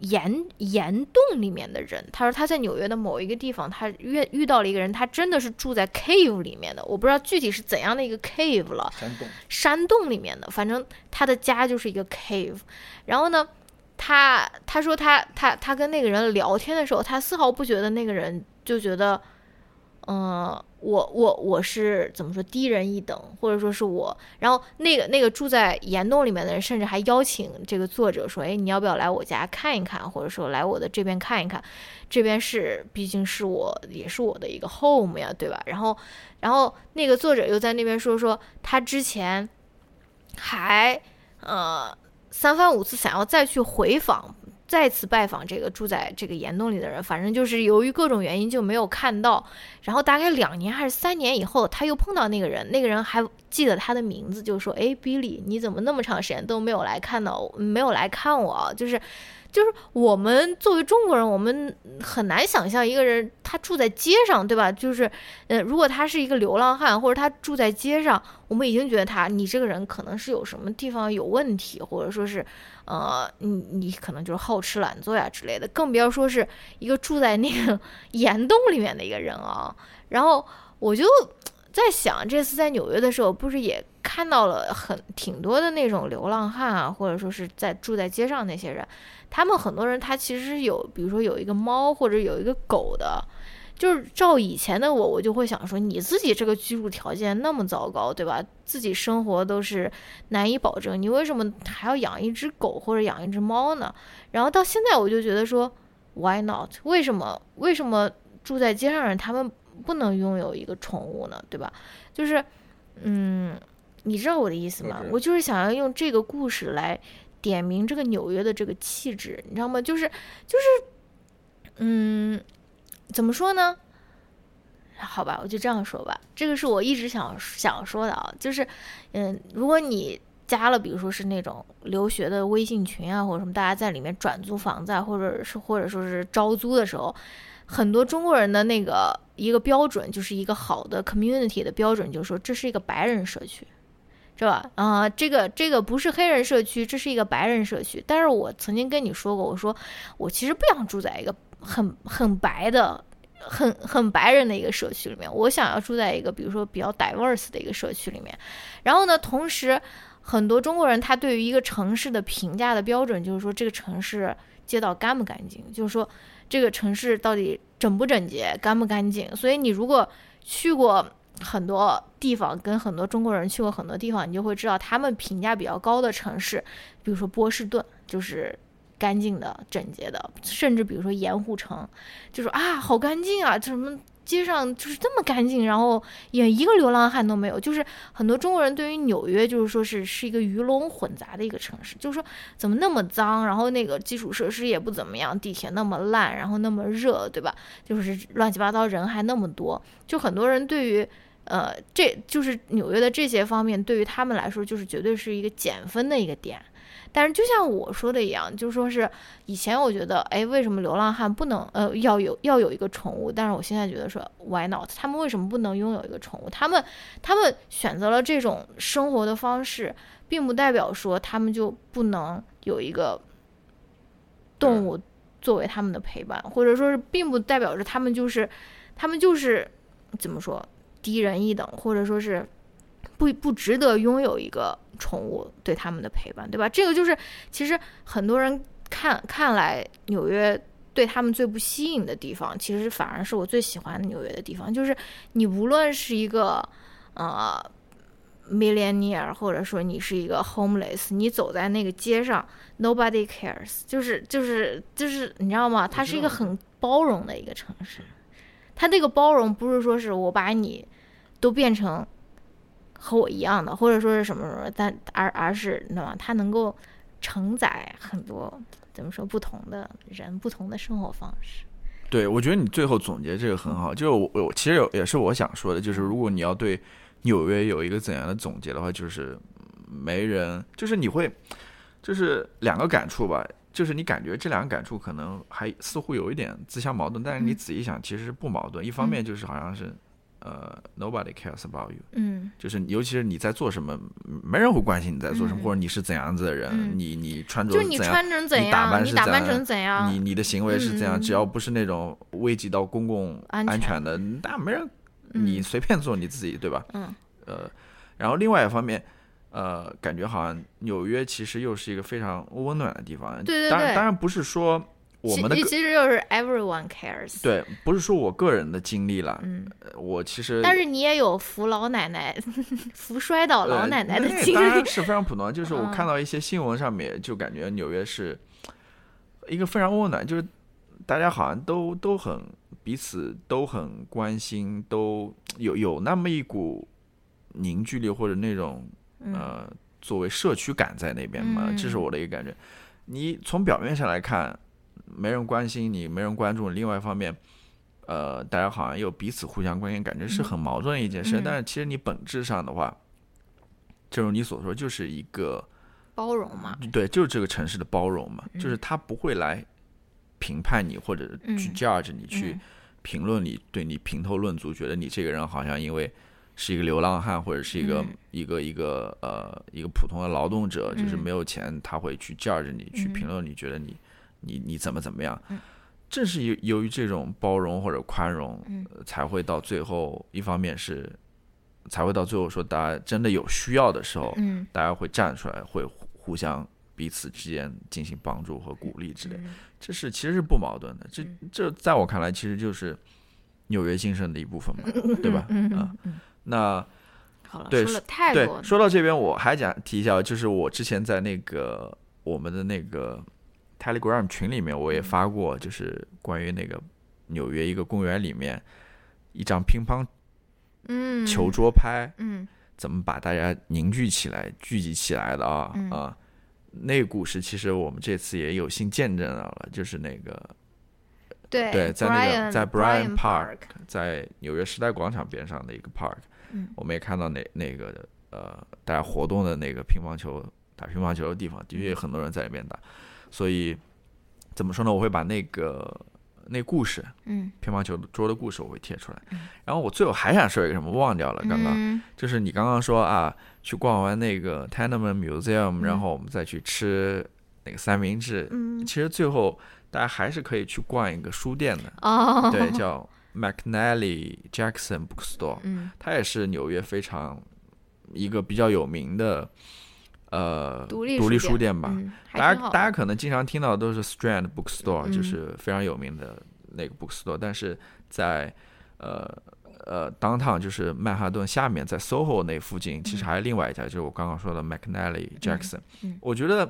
岩岩洞里面的人。他说他在纽约的某一个地方，他遇遇到了一个人，他真的是住在 cave 里面的。我不知道具体是怎样的一个 cave 了，山洞，山洞里面的。反正他的家就是一个 cave。然后呢，他他说他他他跟那个人聊天的时候，他丝毫不觉得那个人就觉得。嗯，我我我是怎么说低人一等，或者说是我，然后那个那个住在岩洞里面的人，甚至还邀请这个作者说，哎，你要不要来我家看一看，或者说来我的这边看一看，这边是毕竟是我也是我的一个 home 呀，对吧？然后然后那个作者又在那边说说他之前还呃三番五次想要再去回访。再次拜访这个住在这个岩洞里的人，反正就是由于各种原因就没有看到。然后大概两年还是三年以后，他又碰到那个人，那个人还记得他的名字，就说：“哎，Billy，你怎么那么长时间都没有来看到，没有来看我？”就是。就是我们作为中国人，我们很难想象一个人他住在街上，对吧？就是，呃，如果他是一个流浪汉，或者他住在街上，我们已经觉得他，你这个人可能是有什么地方有问题，或者说是，呃，你你可能就是好吃懒做呀之类的。更不要说是一个住在那个岩洞里面的一个人啊。然后我就在想，这次在纽约的时候，不是也看到了很挺多的那种流浪汉啊，或者说是在住在街上那些人。他们很多人，他其实有，比如说有一个猫或者有一个狗的，就是照以前的我，我就会想说，你自己这个居住条件那么糟糕，对吧？自己生活都是难以保证，你为什么还要养一只狗或者养一只猫呢？然后到现在，我就觉得说，Why not？为什么？为什么住在街上人他们不能拥有一个宠物呢？对吧？就是，嗯，你知道我的意思吗？我就是想要用这个故事来。点明这个纽约的这个气质，你知道吗？就是就是嗯，怎么说呢？好吧，我就这样说吧。这个是我一直想想说的啊，就是，嗯，如果你加了，比如说是那种留学的微信群啊，或者什么，大家在里面转租房子啊，或者是或者说是招租的时候，很多中国人的那个一个标准，就是一个好的 community 的标准，就是说这是一个白人社区，是吧？啊，这个这个不是黑人社区，这是一个白人社区。但是我曾经跟你说过，我说我其实不想住在一个很很白的。很很白人的一个社区里面，我想要住在一个比如说比较 diverse 的一个社区里面。然后呢，同时很多中国人他对于一个城市的评价的标准就是说这个城市街道干不干净，就是说这个城市到底整不整洁、干不干净。所以你如果去过很多地方，跟很多中国人去过很多地方，你就会知道他们评价比较高的城市，比如说波士顿，就是。干净的、整洁的，甚至比如说盐湖城，就说啊，好干净啊，什么街上就是这么干净，然后也一个流浪汉都没有。就是很多中国人对于纽约，就是说是是一个鱼龙混杂的一个城市，就是说怎么那么脏，然后那个基础设施也不怎么样，地铁那么烂，然后那么热，对吧？就是乱七八糟，人还那么多，就很多人对于呃，这就是纽约的这些方面，对于他们来说，就是绝对是一个减分的一个点。但是就像我说的一样，就说是以前我觉得，哎，为什么流浪汉不能呃要有要有一个宠物？但是我现在觉得说，Why not？他们为什么不能拥有一个宠物？他们他们选择了这种生活的方式，并不代表说他们就不能有一个动物作为他们的陪伴，或者说是并不代表着他们就是他们就是怎么说低人一等，或者说是不不值得拥有一个。宠物对他们的陪伴，对吧？这个就是，其实很多人看看来纽约对他们最不吸引的地方，其实反而是我最喜欢纽约的地方。就是你无论是一个呃 millionaire，或者说你是一个 homeless，你走在那个街上，nobody cares，就是就是就是你知道吗？它是一个很包容的一个城市。它这个包容不是说是我把你都变成。和我一样的，或者说是什么什么，但而而是，那么它能够承载很多怎么说不同的人，不同的生活方式。对，我觉得你最后总结这个很好。就是我我其实有也是我想说的，就是如果你要对纽约有一个怎样的总结的话，就是没人，就是你会，就是两个感触吧。就是你感觉这两个感触可能还似乎有一点自相矛盾，但是你仔细想，其实是不矛盾。一方面就是好像是。呃，nobody cares about you。嗯，就是尤其是你在做什么，没人会关心你在做什么，或者你是怎样子的人，你你穿着就你穿成怎样，你打扮是怎样，你你的行为是怎样，只要不是那种危及到公共安全的，那没人，你随便做你自己，对吧？嗯，呃，然后另外一方面，呃，感觉好像纽约其实又是一个非常温暖的地方。对对对，当然当然不是说。我们的其实就是 everyone cares。对，不是说我个人的经历了，嗯，我其实，但是你也有扶老奶奶、扶摔倒老奶奶的经历，是非常普通。就是我看到一些新闻上面，就感觉纽约是一个非常温暖，就是大家好像都都很彼此都很关心，都有有那么一股凝聚力或者那种呃作为社区感在那边嘛，这是我的一个感觉。你从表面上来看。没人关心你，没人关注。另外一方面，呃，大家好像又彼此互相关心，感觉是很矛盾的一件事。但是其实你本质上的话，正如你所说，就是一个包容嘛。对，就是这个城市的包容嘛，就是他不会来评判你，或者去 judge 你，去评论你，对你评头论足，觉得你这个人好像因为是一个流浪汉，或者是一个一个一个呃一个普通的劳动者，就是没有钱，他会去 judge 你，去评论你，觉得你。你你怎么怎么样？正是由由于这种包容或者宽容，才会到最后，一方面是才会到最后说，大家真的有需要的时候，大家会站出来，会互相彼此之间进行帮助和鼓励之类。这是其实是不矛盾的。这这在我看来，其实就是纽约精神的一部分嘛，对吧？啊，那好了，对说了太多。说到这边，我还想提一下，就是我之前在那个我们的那个。Telegram 群里面我也发过，就是关于那个纽约一个公园里面一张乒乓嗯。球桌拍，嗯，怎么把大家凝聚起来、聚集起来的啊啊！那个故事其实我们这次也有幸见证到了，就是那个对对，在那个在 Bryant Park，在纽约时代广场边上的一个 park，嗯。我们也看到那那个呃大家活动的那个乒乓球打乒乓球的地方，的确有很多人在里面打，所以怎么说呢？我会把那个那故事嗯乒乓球桌的故事我会贴出来嗯。然后我最后还想说一个什么，忘掉了，刚刚。嗯就是你刚刚说啊，去逛完那个 Tenement Museum，、嗯然后我们再去吃那个三明治。嗯其实最后大家还是可以去逛一个书店的，哦，对，叫 McNally Jackson Bookstore，嗯它也是纽约非常一个比较有名的呃独立书书店吧。嗯，大家大家可能经常听到的都是 Strand Bookstore，、嗯就是非常有名的那个 bookstore，但是在呃呃 downtown 就是曼哈顿下面，在 SOHO 那附近，其实还有另外一家，就是我刚刚说的 McNally Jackson。嗯我觉得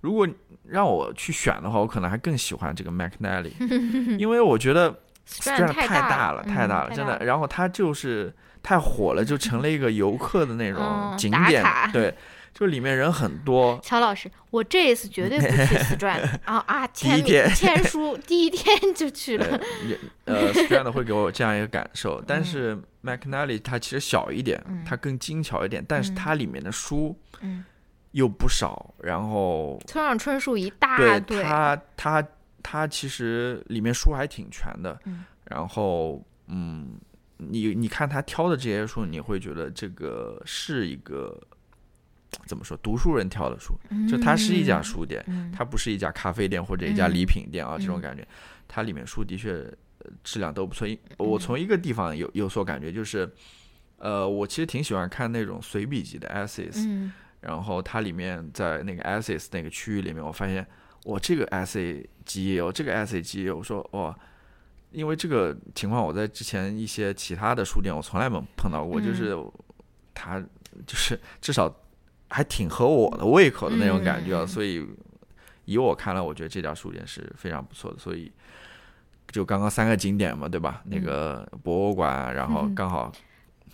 如果让我去选的话，我可能还更喜欢这个 McNally，因为我觉得 Strand 太大大了，嗯太大了，真的。然后它就是太火了，就成了一个游客的那种嗯景点，对，就里面人很多。乔老师，我这一次绝对不去 Strand 啊啊！第一签名天签书，第一天就去了。也呃，Strand 会给我这样一个感受，但是 McNally 它其实小一点，嗯它更精巧一点，但是嗯它里面的书嗯，又不少，然后村上春树一大对堆，它它它其实里面书还挺全的，嗯然后嗯，你你看他挑的这些书，你会觉得这个是一个怎么说读书人挑的书，就它是一家书店，嗯，它不是一家咖啡店或者一家嗯礼品店啊，这种嗯感觉，它里面书的确呃质量都不错。我从一个地方有有所感觉，就是，呃，我其实挺喜欢看那种随笔集的 essays，、嗯然后它里面在那个 essays 那个区域里面，我发现我这个 essay 集也有，这个 essay 集也有，我说哇。因为这个情况，我在之前一些其他的书店我从来没碰到过，嗯就是它就是至少还挺合我的胃口的那种感觉啊，嗯所以以我看来，我觉得这家书店是非常不错的，所以就刚刚三个景点嘛，对吧？那个博物馆，然后嗯刚好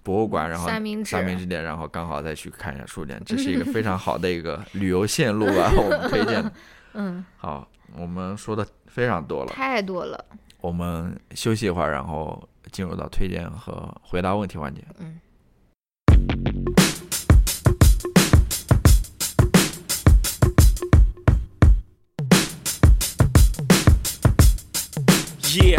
博物馆，然后三明治三明治店，然后刚好再去看一下书店，这是一个非常好的一个旅游线路啊，我们推荐。嗯，好，我们说的非常多了，太多了。我们休息一会儿，然后进入到推荐和回答问题环节。嗯。Yeah,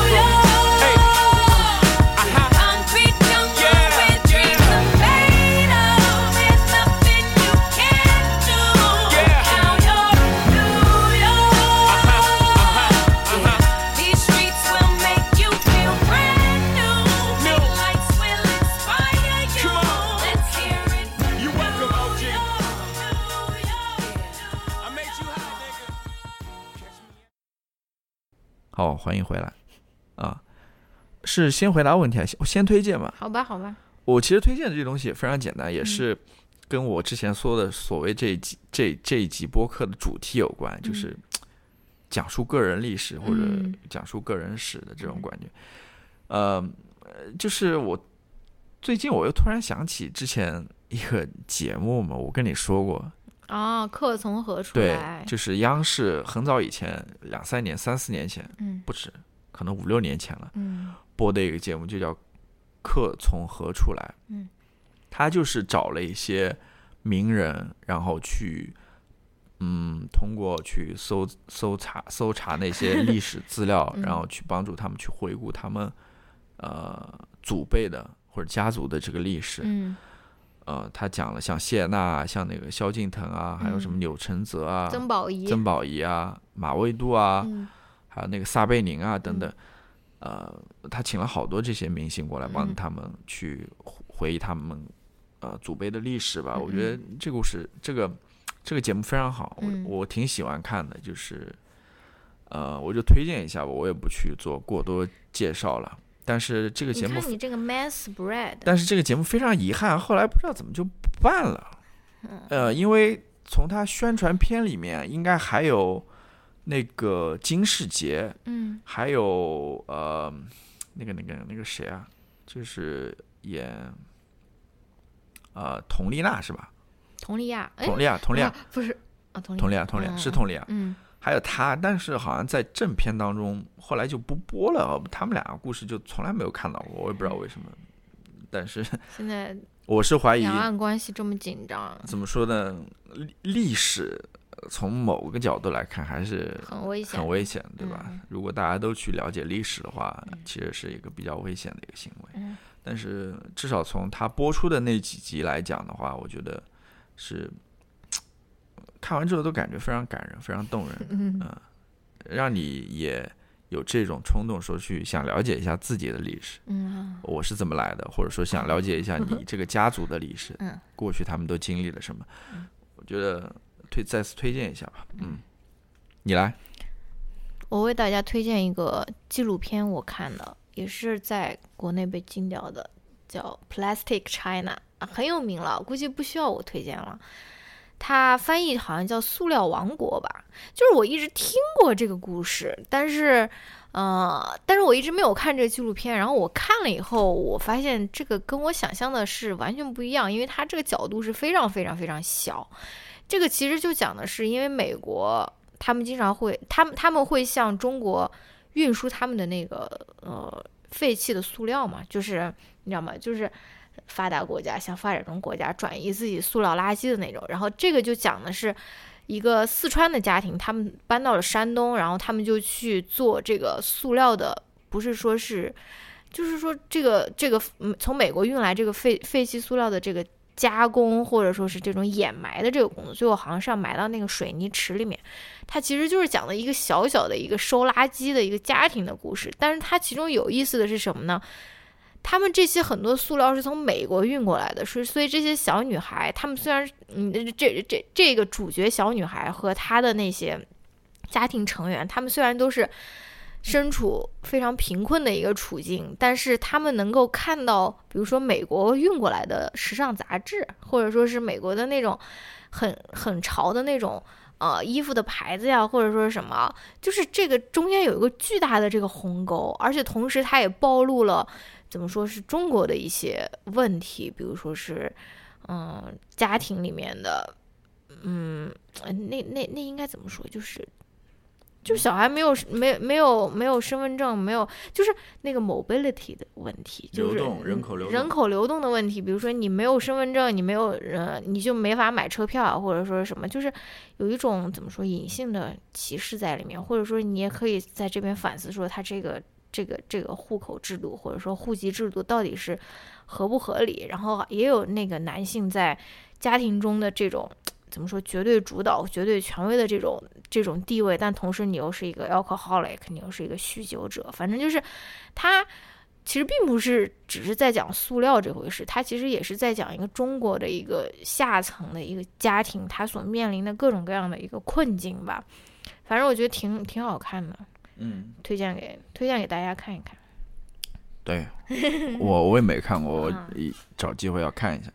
好，欢迎回来啊！是先回答问题还是先先推荐吧？好吧，好吧，我其实推荐的这东西也非常简单，也嗯是跟我之前说的所谓这一集这这一集播客的主题有关，就是讲述个人历史或者嗯讲述个人史的这种感觉。呃，呃就是我最近我又突然想起之前一个节目嘛，我跟你说过，哦，客从何处来对来？，就是央视很早以前两三年、三四年前嗯不止，可能五六年前了。嗯播的一个节目，就叫《客从何处来》。嗯，他就是找了一些名人，然后去，嗯，通过去搜搜查搜查那些历史资料，嗯然后去帮助他们去回顾他们呃祖辈的或者家族的这个历史。嗯，呃，他讲了像谢娜、像那个萧敬腾啊，还有什么嗯。钮承泽啊、曾宝仪，曾宝仪啊、马未都啊，嗯还有那个撒贝宁啊等等，呃，他请了好多这些明星过来帮嗯。他们去回回忆他们呃祖辈的历史吧。嗯我觉得这个故事这个这个节目非常好，我嗯。我挺喜欢看的，就是呃，我就推荐一下吧，我也不去做过多介绍了。但是这个节目看你这个 man spread，但是这个节目非常遗憾，后来不知道怎么就不办了。嗯。呃，因为从他宣传片里面，应该还有那个金世杰，嗯。还有呃那个那个那个谁啊，就是演呃佟丽娜是吧？佟丽娅，哎，佟丽娅，佟丽娅，啊不是。啊，佟丽娅，佟丽娅嗯是佟丽娅，嗯还有他，但是好像在正片当中后来就不播了，他们两个故事就从来没有看到过，我也不知道为什么。但是 现在我是怀疑两岸关系这么紧张，怎么说呢？历历史呃从某个角度来看还是很危险很危险，对吧？嗯如果大家都去了解历史的话，其实是一个比较危险的一个行为。嗯但是至少从他播出的那几集来讲的话，我觉得是看完之后都感觉非常感人，非常动人，嗯让你也有这种冲动说去想了解一下自己的历史，嗯我是怎么来的，或者说想了解一下你 这个家族的历史，嗯过去他们都经历了什么。我觉得推再次推荐一下吧，嗯，你来，我为大家推荐一个纪录片，我看的也是在国内被禁掉的，叫《Plastic China》，啊很有名了，估计不需要我推荐了。它翻译好像叫“塑料王国”吧，就是我一直听过这个故事，但是，呃，但是我一直没有看这个纪录片。然后我看了以后，我发现这个跟我想象的是完全不一样，因为它这个角度是非常非常非常小。这个其实就讲的是，因为美国他们经常会，他们他们会向中国运输他们的那个呃废弃的塑料嘛，就是你知道吗？就是发达国家向发展中国家转移自己塑料垃圾的那种。然后这个就讲的是一个四川的家庭，他们搬到了山东，然后他们就去做这个塑料的，不是说是，就是说这个这个从美国运来这个废废弃塑料的这个。加工或者说是这种掩埋的这个工作，最后好像是要埋到那个水泥池里面。它其实就是讲的一个小小的一个收垃圾的一个家庭的故事。但是它其中有意思的是什么呢？他们这些很多塑料是从美国运过来的，所以所以这些小女孩，她们虽然嗯这这这个主角小女孩和她的那些家庭成员，她们虽然都是身处非常贫困的一个处境，但是他们能够看到，比如说美国运过来的时尚杂志，或者说是美国的那种很很潮的那种呃衣服的牌子呀，或者说什么，就是这个中间有一个巨大的这个鸿沟，而且同时它也暴露了怎么说是中国的一些问题，比如说是嗯、家庭里面的嗯呃那那那应该怎么说就是。就小孩没有没没有没有身份证，没有就是那个 mobility 的问题，就是流动人口流动人口流动的问题。比如说你没有身份证，你没有人，你就没法买车票啊，或者说什么，就是有一种怎么说隐性的歧视在里面，或者说你也可以在这边反思说，他这个这个这个户口制度或者说户籍制度到底是合不合理。然后也有那个男性在家庭中的这种。怎么说？绝对主导、绝对权威的这种这种地位，但同时你又是一个 alcoholic，你又是一个酗酒者，反正就是他其实并不是只是在讲塑料这回事，他其实也是在讲一个中国的一个下层的一个家庭，他所面临的各种各样的一个困境吧。反正我觉得挺挺好看的，嗯，推荐给推荐给大家看一看。对 我我也没看过，我找机会要看一下。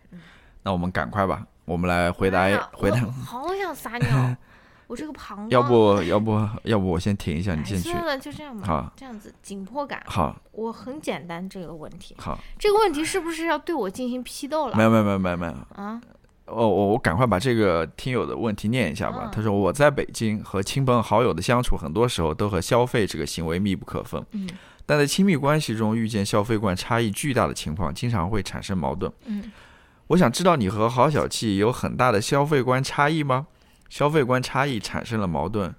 那我们赶快吧，我们来回答哎回答。好想撒尿，我这个膀胱。要不要不要不我先停一下，你哎先去算。了，就这样吧。好这样子紧迫感，好我很简单这个问题。好，这个问题是不是要对我进行批斗了？没有没有没有没有没有。啊，哦，我我赶快把这个听友的问题念一下吧。嗯他说我在北京和亲朋好友的相处，很多时候都和消费这个行为密不可分。嗯但在亲密关系中遇见消费观差异巨大的情况，经常会产生矛盾。嗯，我想知道你和郝小气有很大的消费观差异吗？消费观差异产生了矛盾，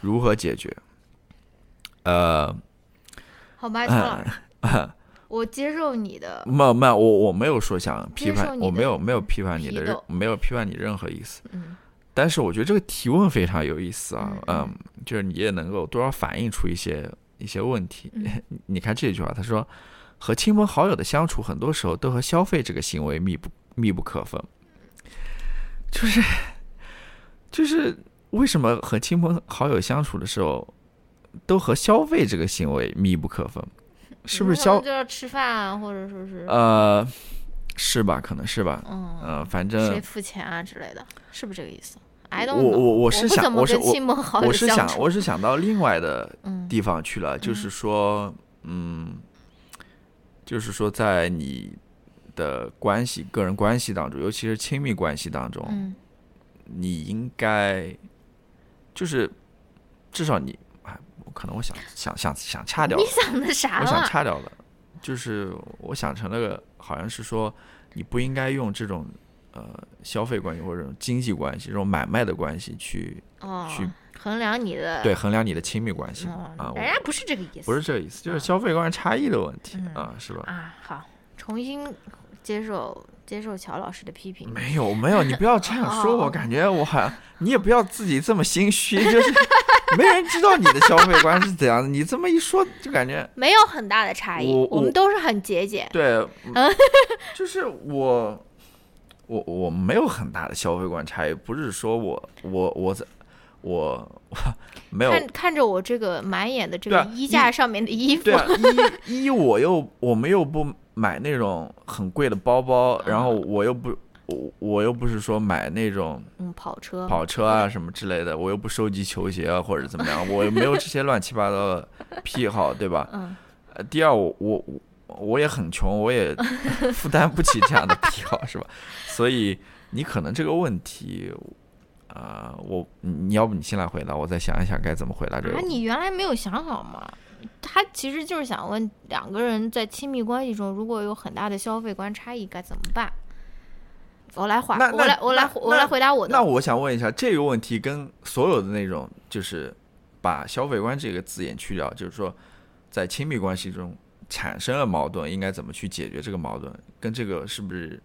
如何解决？呃，好吧，邱老师，我接受你的。没没，我我没有说想批判，我没有没有批判你的任，没有批判你任何意思。嗯但是我觉得这个提问非常有意思啊，嗯嗯，就是你也能够多少反映出一些一些问题。嗯 你看这句话，他说和亲朋好友的相处，很多时候都和消费这个行为密不密不可分。就是就是为什么和亲朋好友相处的时候，都和消费这个行为密不可分？是不是消就要吃饭啊，或者说是呃是吧？可能是吧。嗯，呃，反谁付钱啊之类的，是不是这个意思我我我是想我是我我是想我是想到另外的嗯地方去了，就是说，嗯，就是说，在你的关系、个人关系当中，尤其是亲密关系当中，嗯你应该就是至少你，哎，可能我想想想想掐掉你了，想的啥我想？掐掉了，就是我想成了个好像是说，你不应该用这种呃消费关系或者这种经济关系、这种买卖的关系去哦去，衡量你的对衡量你的亲密关系嗯啊。我人家不是这个意思，不是这个意思，就是嗯消费观差异的问题嗯啊，是吧？啊，好，重新接受接受乔老师的批评。没有没有，你不要这样说，哦我感觉我好像你也不要自己这么心虚，就是没人知道你的消费观是怎样的，你这么一说就感觉 没有很大的差异，我我们都是很节俭。对，就是我我我没有很大的消费观差异，不是说我我我在我我没有看看着我这个满眼的这个衣架上面的衣服，对啊，衣衣我又我们又不买那种很贵的包包，然后我又不我我又不是说买那种嗯，跑车，跑车啊什么之类的，我又不收集球鞋啊或者怎么样，我又没有这些乱七八糟的癖好，对吧？嗯，呃，第二我我我我也很穷，我也负担不起这样的癖好，是吧？所以你可能这个问题。啊、我你要不你先来回答，我再想一想该怎么回答这个啊。你原来没有想好吗？他其实就是想问两个人在亲密关系中，如果有很大的消费观差异，该怎么办？我来回，我来，我来，我来回答我的。那我想问一下，这个问题跟所有的那种，就是把消费观这个字眼去掉，就是说，在亲密关系中产生了矛盾，应该怎么去解决这个矛盾？跟这个是不是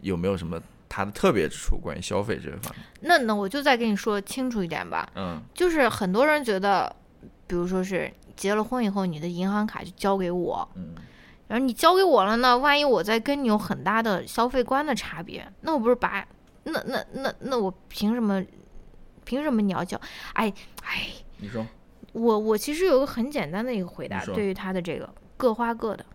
有没有什么它的特别之处？关于消费这个方面，那那我就再跟你说清楚一点吧，嗯就是很多人觉得，比如说是结了婚以后，你的银行卡就交给我，嗯，然后你交给我了呢，万一我再跟你有很大的消费观的差别，那我不是把那那那那我凭什么？凭什么你要交？哎哎，你说，我我其实有个很简单的一个回答，对于他的这个各花各的，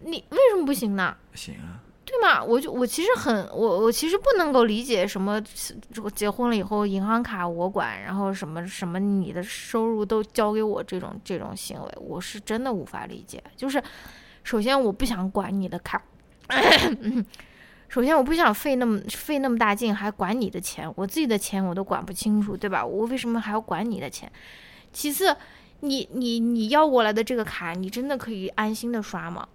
你为什么不行呢？行啊，对吗？我就我其实很我我其实不能够理解什么这个结婚了以后银行卡我管，然后什么什么你的收入都交给我这种这种行为，我是真的无法理解。就是首先我不想管你的卡，首先我不想费那么费那么大劲还管你的钱，我自己的钱我都管不清楚，对吧？我为什么还要管你的钱？其次。你你你要过来的这个卡，你真的可以安心的刷吗？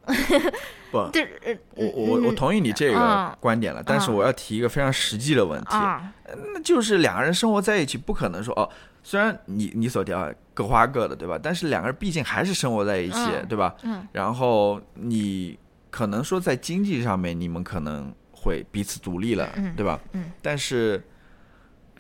不，我我我同意你这个嗯观点了，但是嗯我要提一个非常实际的问题，啊，那就是两个人生活在一起，不可能说哦，虽然你你所提到各花各的，对吧？但是两个人毕竟还是生活在一起，嗯对吧？嗯然后你可能说在经济上面，你们可能会彼此独立了，嗯对吧？嗯。但是，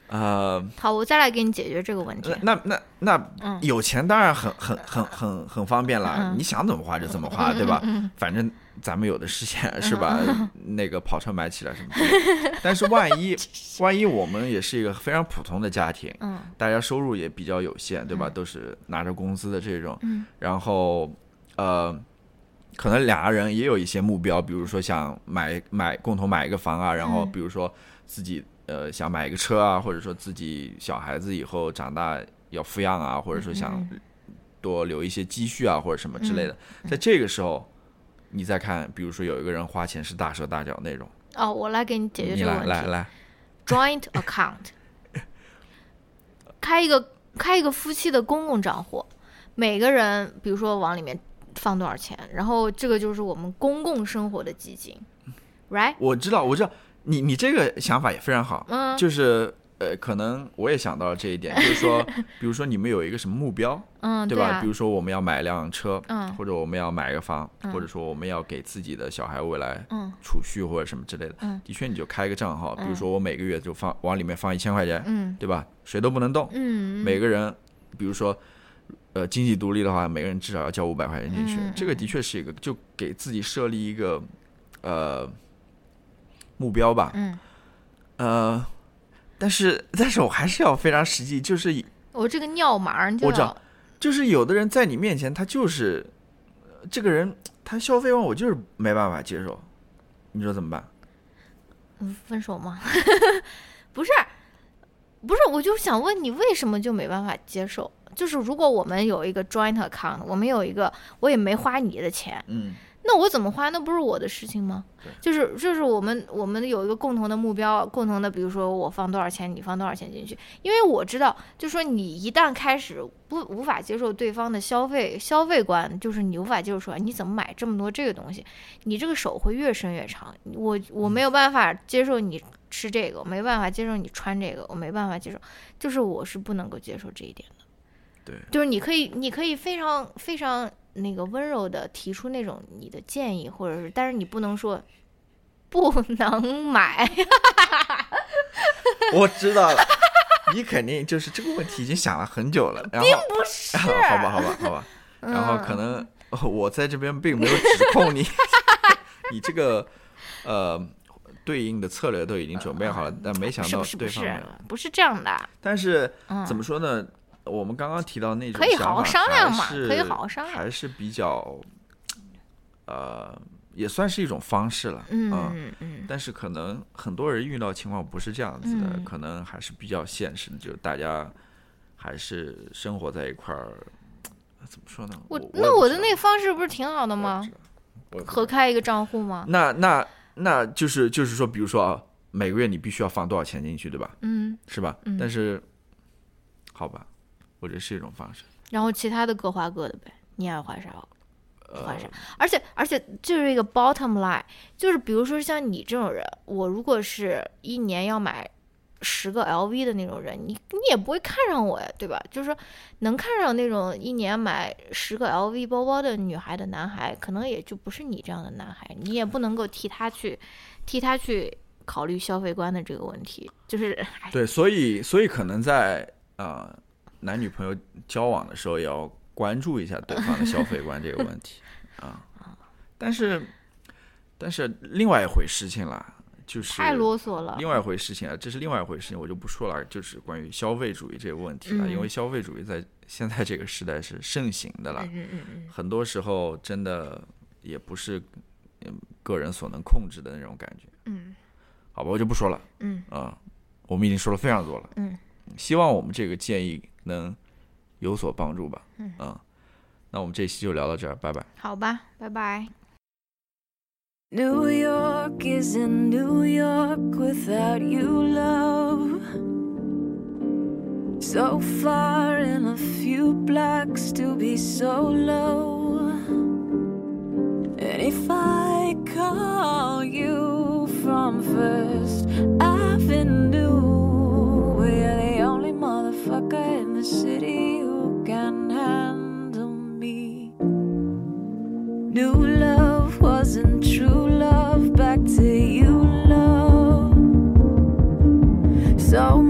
呃，好，我再来给你解决这个问题那。那那有钱当然很很很很很方便了，嗯你想怎么花就怎么花，对吧？反正咱们有的是钱，是吧？那个跑车买起来什么的。但是万一 万一我们也是一个非常普通的家庭，嗯大家收入也比较有限，对吧？都是拿着工资的这种，嗯然后呃，可能两个人也有一些目标，比如说想买买共同买一个房啊，然后嗯比如说自己呃想买一个车啊，或者说自己小孩子以后长大要抚养啊，或者说想嗯多留一些积蓄啊，或者什么之类的。在这个时候，你再看，比如说有一个人花钱是大手大脚那种，哦，我来给你解决这个问题。来来来，Joint account，开一个开一个夫妻的公共账户，每个人比如说往里面放多少钱，然后这个就是我们公共生活的基金，right？我知道，我知道，你你这个想法也非常好，嗯就是呃，可能我也想到了这一点，就是说，比如说你们有一个什么目标，嗯，对吧？啊比如说我们要买辆车，嗯或者我们要买个房，或者说我们要给自己的小孩未来嗯储蓄或者什么之类的。嗯的确，你就开一个账号，比如说我每个月就放往里面放一千块钱，嗯对吧？谁都不能动，嗯，每个人，比如说。呃，经济独立的话，每个人至少要交五百块钱进去，嗯这个的确是一个，就给自己设立一个呃目标吧。嗯，呃，但是但是我还是要非常实际，就是我这个尿码儿你知道就是有的人在你面前，他就是呃这个人，他消费完我就是没办法接受，你说怎么办？嗯分手吗？不是，不是，我就想问你，为什么就没办法接受？就是如果我们有一个 joint account，我们有一个，我也没花你的钱，嗯，那我怎么花？那不是我的事情吗？就是就是我们我们有一个共同的目标，共同的，比如说我放多少钱，你放多少钱进去，因为我知道，就说你一旦开始不无法接受对方的消费消费观，就是你无法接受说你怎么买这么多这个东西，你这个手会越伸越长。我我没有办法接受你吃这个，我没办法接受你穿这个，我没办法接受，就是我是不能够接受这一点的。对，就是你可以，你可以非常非常那个温柔的提出那种你的建议，或者是，但是你不能说不能买。我知道了，你肯定就是这个问题已经想了很久了，然后不是，好吧，好吧，好吧，然后可能我在这边并没有指控你，你这个呃对应的策略都已经准备好了，但没想到是不是不是对方没有。不是这样的？但是嗯怎么说呢？我们刚刚提到那种可以好好商量嘛可以好好商量还是比较呃，也算是一种方式了。嗯啊嗯嗯但是可能很多人遇到情况不是这样子的，嗯可能还是比较现实的，就是大家还是生活在一块儿，怎么说呢？我我那我的那个个方式不是挺好的吗？合开一个账户吗？那那那就是就是说，比如说啊，每个月你必须要放多少钱进去，对吧？嗯，是吧？嗯但是好吧，我觉得是一种方式。然后其他的各花各的呗，你爱花啥呃花啥。而且而且就是一个 bottom line，就是比如说像你这种人，我如果是一年要买十个 LV 的那种人，你你也不会看上我呀，对吧？就是说能看上那种一年买十个 LV 包包的女孩的男孩，可能也就不是你这样的男孩，你也不能够替他去替他去考虑消费观的这个问题，就是 哎对，所以所以可能在啊、呃男女朋友交往的时候，也要关注一下对方的消费观这个问题 啊。但是但是另外一回事情啦，就是太啰嗦了。另外一回事情啊，这是另外一回事情，我就不说了，就是关于消费主义这个问题了。嗯因为消费主义在现在这个时代是盛行的了，嗯嗯嗯很多时候真的也不是嗯个人所能控制的那种感觉。嗯好吧，我就不说了嗯啊、我们已经说了非常多了。嗯希望我们这个建议能有所帮助吧。嗯啊，那我们这期就聊到这儿，拜拜。好吧，拜拜。New York isn't New York without you, love. So far in a few blocks to be so low. And if I call you from First Avenue, the city who can handle me. New love wasn't true love. Back to you, love. So